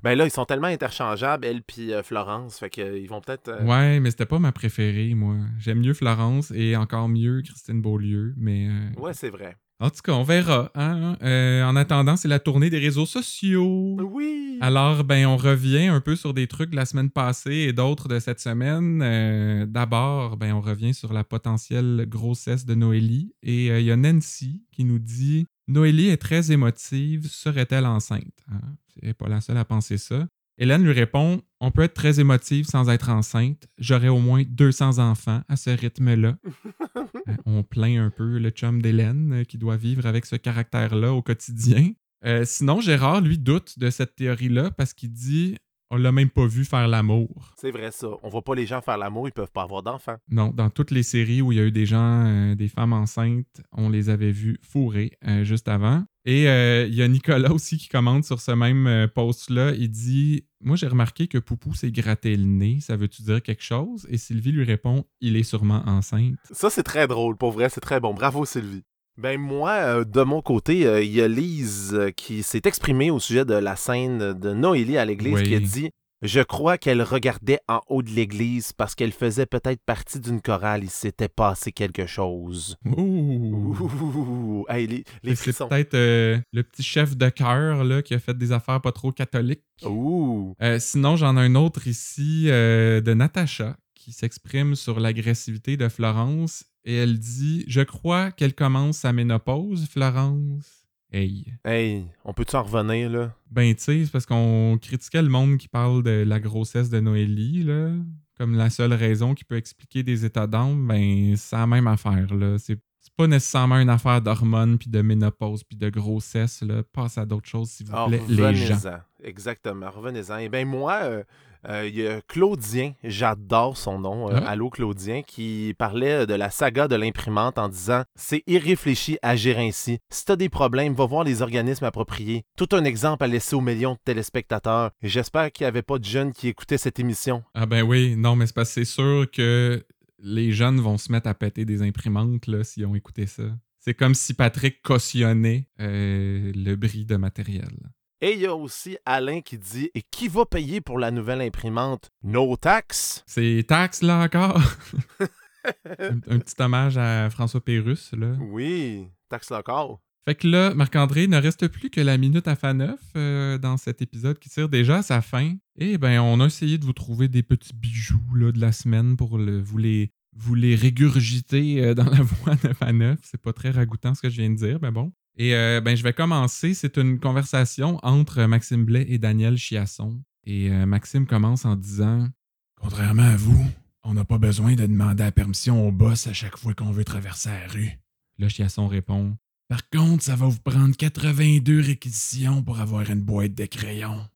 [SPEAKER 2] Ben là, ils sont tellement interchangeables, elle puis euh, Florence, fait qu'ils vont peut-être... euh,
[SPEAKER 1] Ouais, mais c'était pas ma préférée, moi. J'aime mieux Florence et encore mieux Christine Beaulieu, mais... euh,
[SPEAKER 2] Ouais, c'est vrai.
[SPEAKER 1] En tout cas, on verra. hein. Euh, en attendant, c'est la tournée des réseaux sociaux.
[SPEAKER 2] Oui!
[SPEAKER 1] Alors, ben, on revient un peu sur des trucs de la semaine passée et d'autres de cette semaine. Euh, D'abord, ben, on revient sur la potentielle grossesse de Noélie. Et euh, il y a Nancy qui nous dit Noélie est très émotive, serait-elle enceinte Hein? Elle n'est pas la seule à penser ça. Hélène lui répond On peut être très émotive sans être enceinte. J'aurais au moins 200 enfants à ce rythme-là. Euh, on plaint un peu le chum d'Hélène euh, qui doit vivre avec ce caractère-là au quotidien. Euh, sinon, Gérard, lui, doute de cette théorie-là parce qu'il dit on l'a même pas vu faire l'amour.
[SPEAKER 2] C'est vrai ça. On voit pas les gens faire l'amour, ils peuvent pas avoir d'enfants.
[SPEAKER 1] Non, dans toutes les séries où il y a eu des gens, euh, des femmes enceintes, on les avait vus fourrer euh, juste avant. Et euh, il y a Nicolas aussi qui commente sur ce même post-là. Il dit Moi, j'ai remarqué que Poupou s'est gratté le nez. Ça veut-tu dire quelque chose Et Sylvie lui répond Il est sûrement enceinte.
[SPEAKER 2] Ça, c'est très drôle. Pour vrai, c'est très bon. Bravo, Sylvie. Ben moi, euh, de mon côté, euh, il y a Lise euh, qui s'est exprimée au sujet de la scène de Noélie à l'église
[SPEAKER 1] Oui.
[SPEAKER 2] qui a dit Je crois qu'elle regardait en haut de l'église parce qu'elle faisait peut-être partie d'une chorale. Il s'était passé quelque chose.
[SPEAKER 1] Ouh
[SPEAKER 2] Ouh, hey, les, les
[SPEAKER 1] C'est peut-être le petit chef de cœur là, qui a fait des affaires pas trop catholiques.
[SPEAKER 2] Ouh.
[SPEAKER 1] Sinon, j'en ai un autre ici de Natacha qui s'exprime sur l'agressivité de Florence et elle dit Je crois qu'elle commence sa ménopause, Florence. Hey.
[SPEAKER 2] Hey, on peut-tu en revenir, là?
[SPEAKER 1] Ben, tu sais, c'est parce qu'on critiquait le monde qui parle de la grossesse de Noélie, là. Comme la seule raison qui peut expliquer des états d'âme, ben, c'est la même affaire, là. C'est pas nécessairement une affaire d'hormones, puis de ménopause, puis de grossesse, là. Passe à d'autres choses, s'il vous
[SPEAKER 2] Ah,
[SPEAKER 1] plaît, les gens.
[SPEAKER 2] Exactement, revenez-en. Et bien, moi, euh, euh, il y a Claudien, j'adore son nom, euh,
[SPEAKER 1] Ah.
[SPEAKER 2] Allô Claudien, qui parlait de la saga de l'imprimante en disant C'est irréfléchi agir ainsi. Si t'as des problèmes, va voir les organismes appropriés. Tout un exemple à laisser aux millions de téléspectateurs. J'espère qu'il n'y avait pas de jeunes qui écoutaient cette émission.
[SPEAKER 1] Ah ben oui, non, mais c'est parce que c'est sûr que les jeunes vont se mettre à péter des imprimantes là, s'ils ont écouté ça. C'est comme si Patrick cautionnait euh, le bris de matériel.
[SPEAKER 2] Et il y a aussi Alain qui dit Et qui va payer pour la nouvelle imprimante? Nos taxes
[SPEAKER 1] C'est taxe là encore? un, un petit hommage à François Pérusse là.
[SPEAKER 2] Oui, taxes locales.
[SPEAKER 1] Fait que là, Marc-André, ne reste plus que la minute à Faneuf euh, dans cet épisode qui tire déjà à sa fin. Et ben, on a essayé de vous trouver des petits bijoux là, de la semaine pour le- vous, les, vous les régurgiter euh, dans la voix de Faneuf. C'est pas très ragoûtant ce que je viens de dire, mais bon. Et euh, ben, je vais commencer. C'est une conversation entre Maxime Blais et Daniel Chiasson. Et euh, Maxime commence en disant Contrairement à vous, on n'a pas besoin de demander la permission au boss à chaque fois qu'on veut traverser la rue. Là, Chiasson répond par contre, ça va vous prendre 82 réquisitions pour avoir une boîte de crayons.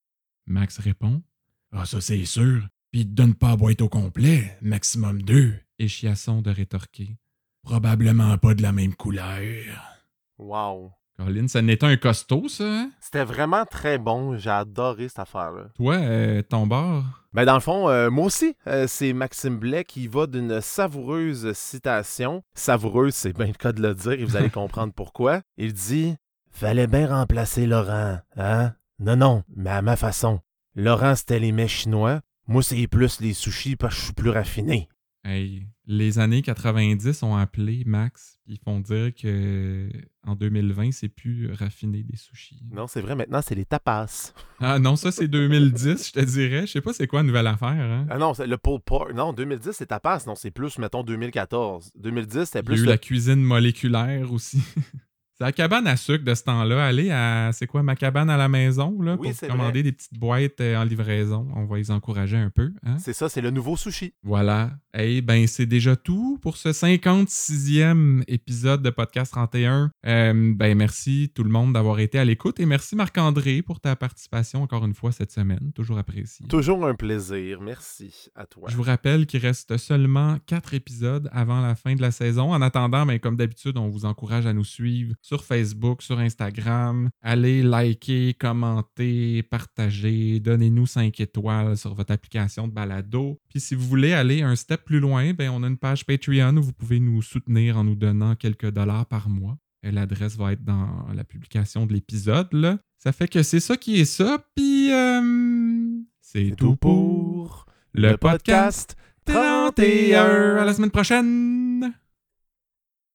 [SPEAKER 1] Max répond Ah, ça c'est sûr. Puis donne pas la boîte au complet, maximum deux. Et Chiasson de rétorquer Probablement pas de la même couleur.
[SPEAKER 2] Wow.
[SPEAKER 1] Colin, ça n'était un costaud, ça, hein?
[SPEAKER 2] C'était vraiment très bon. J'ai adoré cette affaire-là.
[SPEAKER 1] Toi, euh, ton bord
[SPEAKER 2] Ben dans le fond, euh, moi aussi, euh, c'est Maxime Blais qui va d'une savoureuse citation. Savoureuse, c'est bien le cas de le dire et vous allez comprendre pourquoi. Il dit Fallait bien remplacer Laurent, hein Non, non, mais à ma façon. Laurent, c'était les mets chinois. Moi, c'est plus les sushis parce que je suis plus raffiné.
[SPEAKER 1] Hey, les années 90 ont appelé Max. Ils font dire que en 2020, c'est plus raffiné des sushis.
[SPEAKER 2] Non, c'est vrai, maintenant, c'est les tapas.
[SPEAKER 1] Ah non, ça c'est 2010, je te dirais. Je sais pas c'est quoi la nouvelle affaire. Hein?
[SPEAKER 2] Ah non, c'est le pulled pork. Non, 2010, c'est tapas. Non, c'est plus, mettons, 2014. 2010, c'était
[SPEAKER 1] Il y a
[SPEAKER 2] plus
[SPEAKER 1] eu
[SPEAKER 2] le
[SPEAKER 1] la cuisine moléculaire aussi. la cabane à sucre de ce temps-là. Allez à, c'est quoi, ma cabane à la maison, là,
[SPEAKER 2] Oui,
[SPEAKER 1] pour commander
[SPEAKER 2] vrai.
[SPEAKER 1] des petites boîtes euh, en livraison. On va les encourager un peu. Hein?
[SPEAKER 2] C'est ça, c'est le nouveau sushi.
[SPEAKER 1] Voilà. Eh ben, c'est déjà tout pour ce 56e épisode de Podcast 31. Euh, ben, merci tout le monde d'avoir été à l'écoute et merci Marc-André pour ta participation encore une fois cette semaine. Toujours apprécié.
[SPEAKER 2] Toujours un plaisir. Merci à toi.
[SPEAKER 1] Je vous rappelle qu'il reste seulement quatre épisodes avant la fin de la saison. En attendant, ben, comme d'habitude, on vous encourage à nous suivre sur Facebook, sur Instagram. Allez liker, commenter, partager, donnez-nous 5 étoiles sur votre application de balado. Puis si vous voulez aller un step plus loin, ben, on a une page Patreon où vous pouvez nous soutenir en nous donnant quelques dollars par mois. L'adresse va être dans la publication de l'épisode. Ça fait que c'est ça qui est ça. Puis euh,
[SPEAKER 2] c'est
[SPEAKER 1] tout pour
[SPEAKER 2] pour
[SPEAKER 1] le podcast 31. À la semaine prochaine.